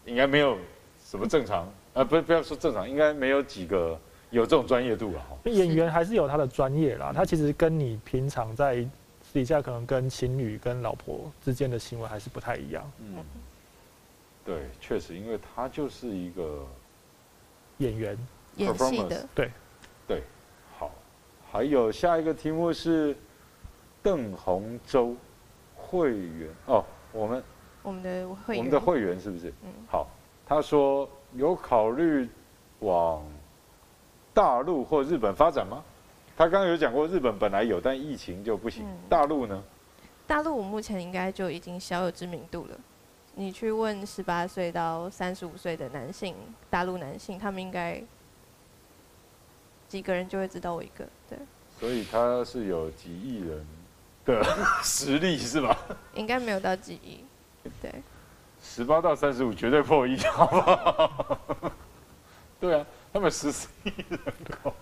应该没有什么正常。啊，不不要说正常，应该没有几个。有这种专业度啊！演员还是有他的专业啦，他其实跟你平常在私底下可能跟情侣、跟老婆之间的行为还是不太一样。嗯，对，确实，因为他就是一个演员，演戏的。对，对，好。还有下一个题目是邓鸿洲会员哦，我们我们的会员，我们的会员是不是？嗯，好。他说有考虑往。大陆或日本发展吗？他刚刚有讲过，日本本来有，但疫情就不行。嗯、大陆呢？大陆我目前应该就已经小有知名度了。你去问十八岁到三十五岁的男性，大陆男性，他们应该几个人就会知道我一个。对。所以他是有几亿人的 实力是吧？应该没有到几亿。对。十八到三十五绝对破亿，好不好？对啊。他们十四亿人口，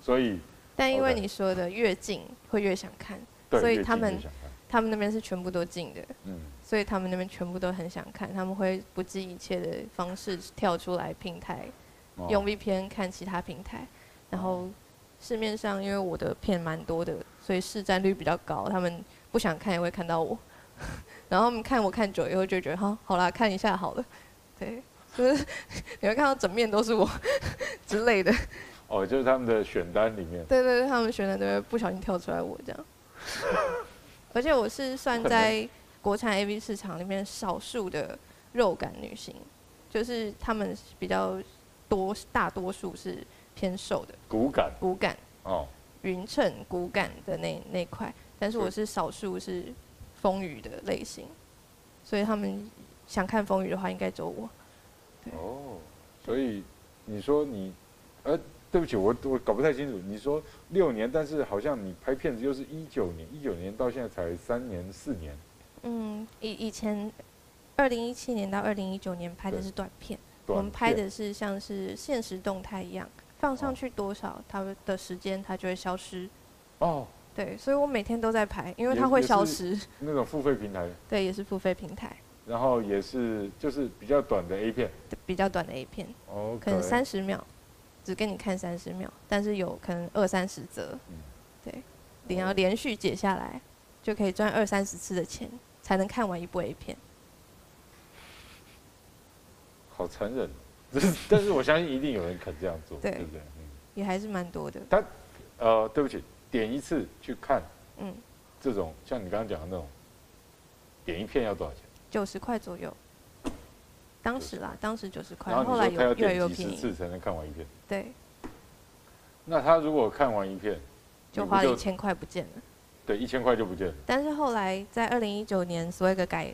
所以，但因为你说的越近会越想看，所以他们他们那边是全部都近的，嗯，所以他们那边全部都很想看，他们会不计一切的方式跳出来平台，用 VPN 看其他平台，然后市面上因为我的片蛮多的，所以市占率比较高，他们不想看也会看到我，然后他们看我看久以后就觉得哈好啦，看一下好了，对。就 是你会看到整面都是我 之类的，哦，就是他们的选单里面。对对对，他们选单都会不小心跳出来我这样。而且我是算在国产 AV 市场里面少数的肉感女星，就是他们比较多，大多数是偏瘦的。骨感。骨感。哦。匀称骨感的那那块，但是我是少数是风雨的类型，所以他们想看风雨的话，应该走我。哦，所以你说你，呃，对不起，我我搞不太清楚。你说六年，但是好像你拍片子又是一九年，一九年到现在才三年四年。嗯，以以前二零一七年到二零一九年拍的是短片，短片，我们拍的是像是现实动态一样，放上去多少，它的时间它就会消失。哦，对，所以我每天都在排，因为它会消失。那种付费平台。对，也是付费平台。然后也是就是比较短的 A 片，比较短的 A 片，okay. 可能三十秒，只给你看三十秒，但是有可能二三十则，嗯、对，你要连续解下来，就可以赚二三十次的钱，才能看完一部 A 片。好残忍，但是我相信一定有人肯这样做，对，对不对？嗯、也还是蛮多的。他，呃，对不起，点一次去看，嗯，这种像你刚刚讲的那种，点一片要多少钱？九十块左右，当时啦，当时九十块，然后后来有越来越便宜。次才能看完一片？对。那他如果看完一片，就花了一千块不见了。对，一千块就不见了。但是后来在二零一九年所谓的改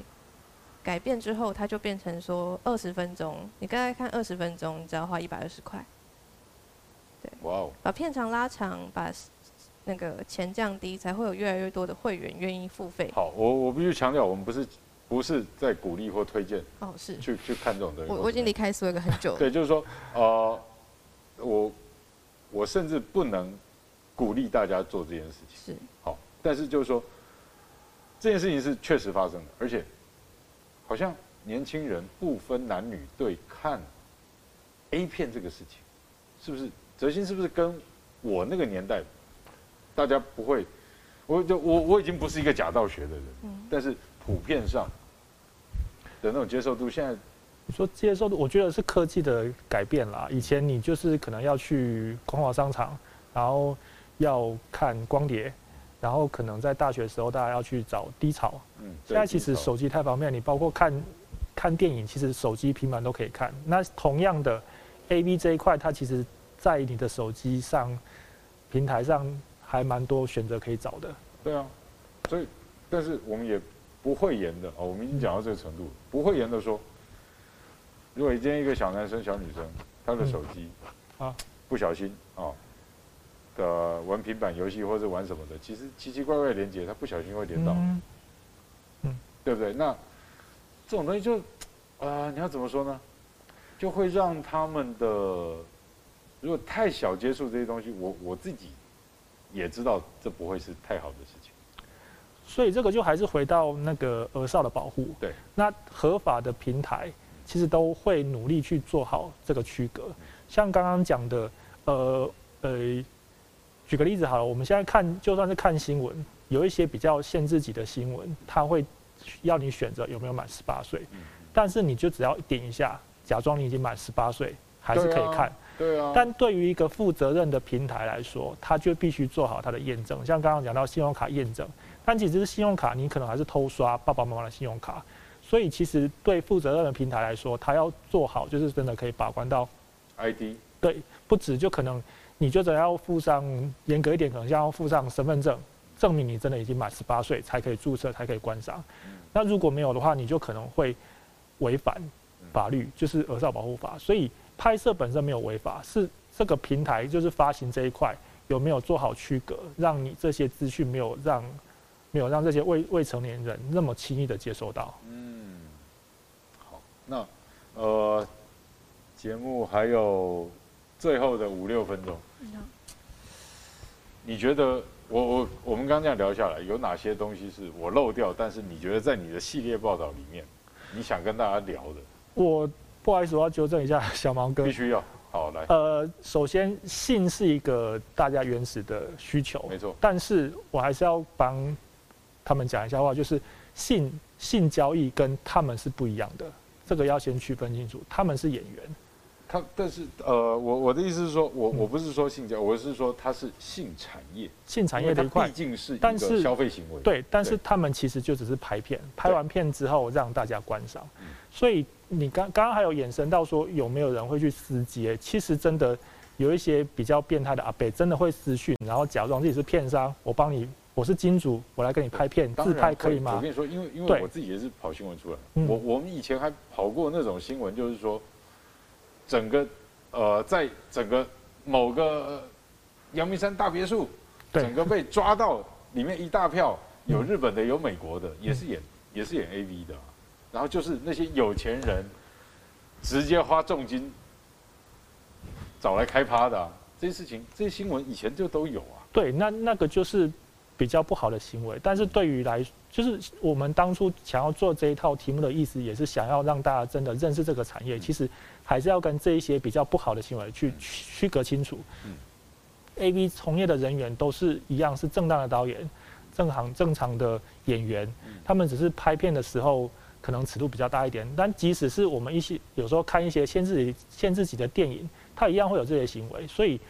改变之后，它就变成说二十分钟，你刚才看二十分钟，你只要花一百二十块。对。哇哦。把片长拉长，把那个钱降低，才会有越来越多的会员愿意付费。好，我我必须强调，我们不是。不是在鼓励或推荐哦，是去去看这种东西。我我已经离开斯威格很久了。对，就是说，呃，我我甚至不能鼓励大家做这件事情。是。好，但是就是说，这件事情是确实发生的，而且好像年轻人不分男女对看 A 片这个事情，是不是？哲新是不是跟我那个年代，大家不会？我就我我已经不是一个假道学的人，嗯，但是普遍上。的那种接受度，现在你说接受度，我觉得是科技的改变啦。以前你就是可能要去光华商场，然后要看光碟，然后可能在大学的时候大家要去找低潮。嗯，现在其实手机太方便，你包括看看电影，其实手机、平板都可以看。那同样的，AV 这一块，它其实在你的手机上平台上还蛮多选择可以找的。对啊，所以但是我们也不会严的哦，我们已经讲到这个程度，不会严的说，如果今天一个小男生、小女生，他的手机、嗯、啊不小心啊。的玩平板游戏或者玩什么的，其实奇奇怪怪的连接，他不小心会连到，嗯，嗯，对不对？那这种东西就，啊、呃，你要怎么说呢？就会让他们的，如果太小接触这些东西，我我自己也知道这不会是太好的事情。所以这个就还是回到那个儿少的保护。对，那合法的平台其实都会努力去做好这个区隔。像刚刚讲的，呃呃。举个例子好了，我们现在看，就算是看新闻，有一些比较限制级的新闻，它会要你选择有没有满十八岁，但是你就只要点一下，假装你已经满十八岁，还是可以看。对啊。但对于一个负责任的平台来说，它就必须做好它的验证，像刚刚讲到信用卡验证，但其实是信用卡，你可能还是偷刷爸爸妈妈的信用卡，所以其实对负责任的平台来说，它要做好，就是真的可以把关到 ID。对，不止就可能。你就得要附上严格一点，可能要附上身份证，证明你真的已经满十八岁才可以注册，才可以观赏。那如果没有的话，你就可能会违反法律，就是儿少保护法。所以拍摄本身没有违法，是这个平台就是发行这一块有没有做好区隔，让你这些资讯没有让没有让这些未未成年人那么轻易的接收到。嗯，好，那呃，节目还有。最后的五六分钟，你觉得我我我们刚刚这样聊下来，有哪些东西是我漏掉？但是你觉得在你的系列报道里面，你想跟大家聊的？我不好意思，我要纠正一下小毛哥。必须要好来。呃，首先性是一个大家原始的需求，没错。但是我还是要帮他们讲一下话，就是性性交易跟他们是不一样的，这个要先区分清楚。他们是演员。他但是呃，我我的意思是说，我我不是说性交，我是说它是性产业，性产业的一块，毕竟是一个消费行为。对，但是他们其实就只是拍片，拍完片之后让大家观赏。所以你刚刚刚还有衍生到说有没有人会去私接？其实真的有一些比较变态的阿伯，真的会私讯，然后假装自己是片商，我帮你，我是金主，我来跟你拍片，自拍可以吗？我跟你说，因为因为我自己也是跑新闻出来，我我们以前还跑过那种新闻，就是说。整个，呃，在整个某个阳明山大别墅，整个被抓到里面一大票，有日本的，有美国的，也是演也是演 AV 的，然后就是那些有钱人直接花重金找来开趴的，啊，这些事情，这些新闻以前就都有啊。对，那那个就是。比较不好的行为，但是对于来，就是我们当初想要做这一套题目的意思，也是想要让大家真的认识这个产业。其实还是要跟这一些比较不好的行为去区隔清楚。AV 从业的人员都是一样，是正当的导演，正常正常的演员，他们只是拍片的时候可能尺度比较大一点。但即使是我们一些有时候看一些限制限制级的电影，他一样会有这些行为，所以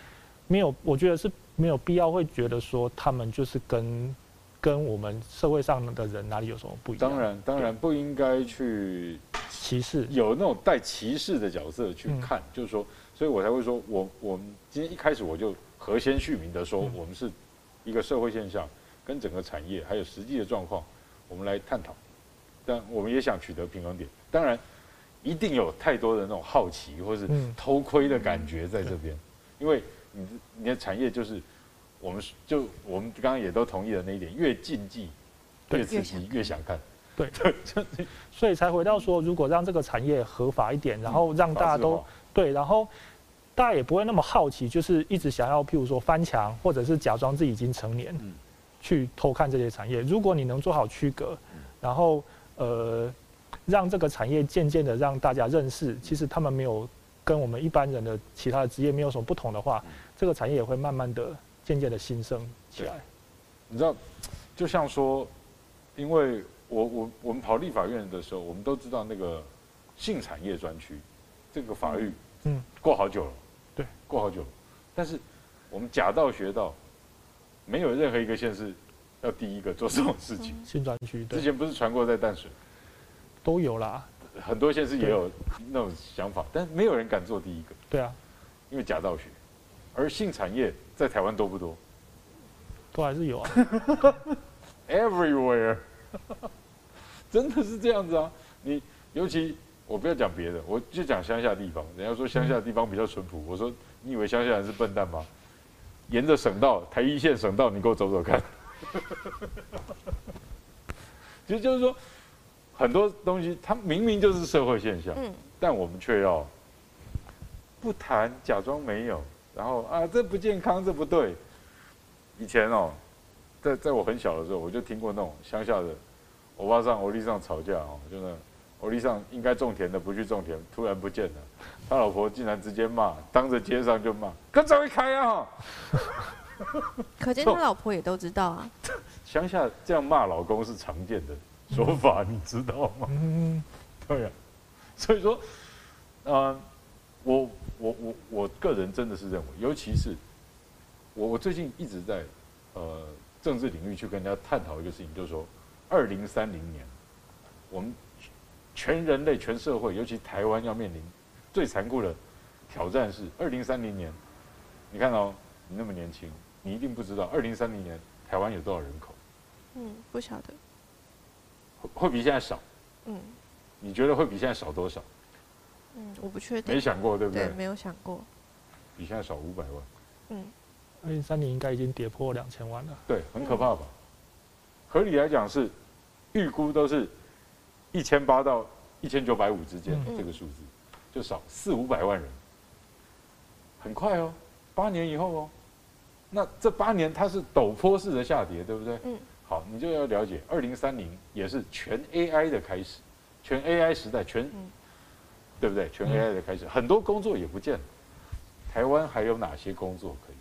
没有，我觉得是。没有必要会觉得说他们就是跟跟我们社会上的人哪里有什么不一样？当然，当然不应该去歧视，有那种带歧视的角色去看，嗯、就是说，所以我才会说，我我们今天一开始我就和先续明的说，我们是一个社会现象跟整个产业还有实际的状况，我们来探讨，但我们也想取得平衡点。当然，一定有太多的那种好奇或是偷窥的感觉在这边，因为。你你的产业就是，我们就我们刚刚也都同意了那一点，越禁忌，越刺激，越想看。对，所以才回到说，如果让这个产业合法一点，然后让大家都对，然后大家也不会那么好奇，就是一直想要，譬如说翻墙，或者是假装自己已经成年，去偷看这些产业。如果你能做好区隔，然后呃，让这个产业渐渐的让大家认识，其实他们没有。跟我们一般人的其他的职业没有什么不同的话，这个产业也会慢慢的、渐渐的新生起来。你知道，就像说，因为我我我们跑立法院的时候，我们都知道那个性产业专区这个法律，嗯，过好久了，对，过好久了。但是我们假道学到，没有任何一个县市要第一个做这种事情。性专区对，之前不是传过在淡水，都有啦，很多县市也有那种想法，但没有人敢做第一个。对啊，因为假道学，而性产业在台湾多不多？都还是有啊，everywhere，真的是这样子啊！你尤其我不要讲别的，我就讲乡下地方。人家说乡下地方比较淳朴，我说你以为乡下人是笨蛋吗？沿着省道，台一线省道，你给我走走看。其实就是说，很多东西它明明就是社会现象，但我们却要不谈，假装没有，然后啊，这不健康，这不对。以前哦，在在我很小的时候，我就听过那种乡下的欧巴上、欧弟上吵架哦，就那欧弟上应该种田的不去种田，突然不见了，他老婆竟然直接骂，当着街上就骂，跟走一开啊！可见他老婆也都知道啊。乡下这样骂老公是常见的说法，你知道吗？嗯，对啊。所以说，呃，我我我我个人真的是认为，尤其是。我我最近一直在，呃，政治领域去跟人家探讨一个事情，就是说，二零三零年，我们全人类、全社会，尤其台湾要面临最残酷的挑战是二零三零年。你看哦，你那么年轻，你一定不知道二零三零年台湾有多少人口？嗯，不晓得。会会比现在少？嗯。你觉得会比现在少多少？嗯，我不确定。没想过，对不对？对，没有想过。比现在少五百万。嗯。二零三年应该已经跌破两千万了。对，很可怕吧？合理来讲是，预估都是一千八到一千九百五之间这个数字，就少四五百万人，很快哦，八年以后哦，那这八年它是陡坡式的下跌，对不对？嗯。好，你就要了解，二零三零也是全 AI 的开始，全 AI 时代，全，对不对？全 AI 的开始，很多工作也不见了。台湾还有哪些工作可以？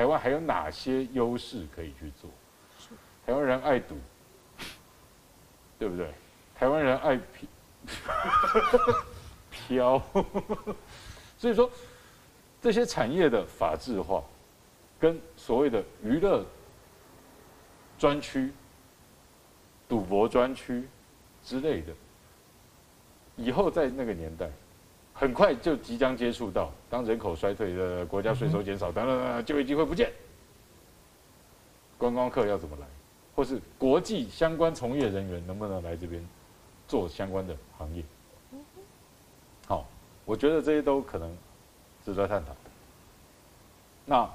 台湾还有哪些优势可以去做？台湾人爱赌，对不对？台湾人爱飘，所以说这些产业的法制化，跟所谓的娱乐专区、赌博专区之类的，以后在那个年代。很快就即将接触到，当人口衰退的国家税收减少，等等等，就业机会不见，观光客要怎么来，或是国际相关从业人员能不能来这边做相关的行业？好，我觉得这些都可能值得探讨。那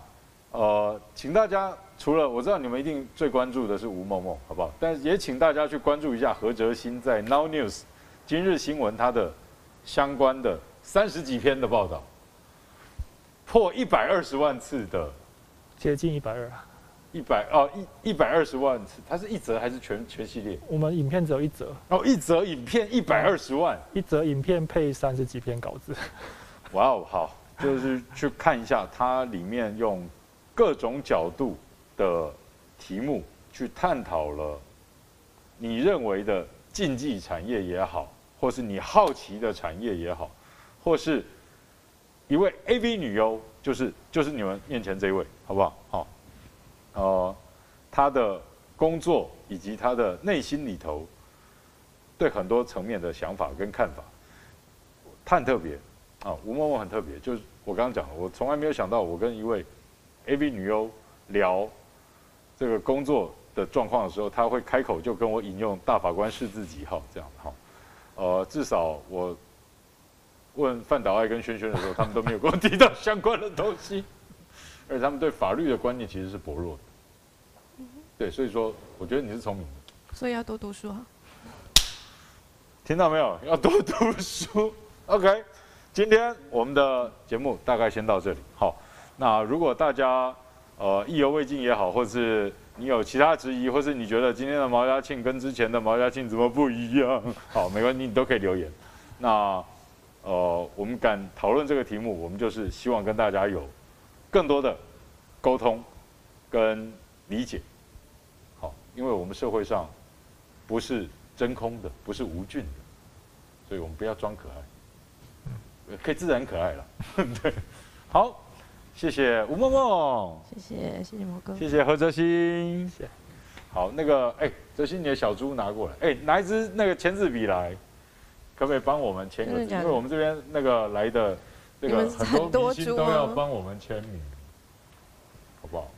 呃，请大家除了我知道你们一定最关注的是吴某某，好不好？但也请大家去关注一下何哲新在 Now News 今日新闻它的相关的。三十几篇的报道，破一百二十万次的，接近一百二啊，一百哦一一百二十万次，它是一折还是全全系列？我们影片只有一则，哦，一折影片一百二十万，一折影片配三十几篇稿子，哇哦，好，就是去看一下它里面用各种角度的题目去探讨了你认为的竞技产业也好，或是你好奇的产业也好。或是一位 AV 女优，就是就是你们面前这一位，好不好？好，呃，她的工作以及她的内心里头，对很多层面的想法跟看法，她很特别啊。吴某某很特别，就是我刚刚讲的，我从来没有想到，我跟一位 AV 女优聊这个工作的状况的时候，她会开口就跟我引用大法官是自己哈这样哈。呃，至少我。问范岛爱跟轩轩的时候，他们都没有跟我提到相关的东西，而且他们对法律的观念其实是薄弱的。对，所以说，我觉得你是聪明的。所以要多读书啊！听到没有？要多读书。OK，今天我们的节目大概先到这里。好，那如果大家呃意犹未尽也好，或是你有其他质疑，或是你觉得今天的毛家庆跟之前的毛家庆怎么不一样？好，没关系，你都可以留言。那。呃，我们敢讨论这个题目，我们就是希望跟大家有更多的沟通跟理解。好，因为我们社会上不是真空的，不是无菌的，所以我们不要装可爱，可以自然可爱了。对，好，谢谢吴梦梦，谢谢谢谢毛哥，谢谢何泽新，谢谢。好，那个哎，哲欣你的小猪拿过来，哎，拿一支那个签字笔来，可不可以帮我们签个字？因为我们这边那个来的那个很多明星都要帮我们签名，好不好？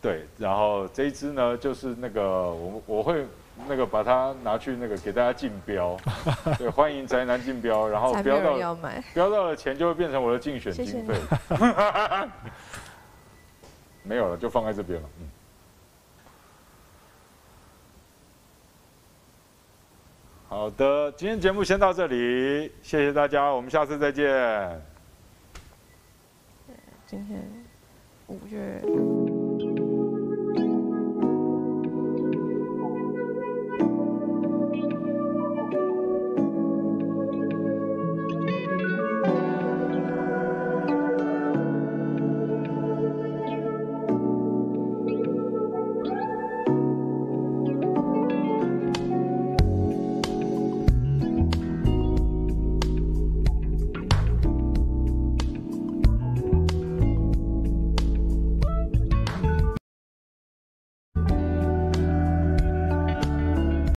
对，然后这一支呢，就是那个我我会那个把它拿去那个给大家竞标，对，欢迎宅男竞标，然后标到标到了钱就会变成我的竞选经费。谢谢 没有了，就放在这边了。嗯。好的，今天节目先到这里，谢谢大家，我们下次再见。今天五月。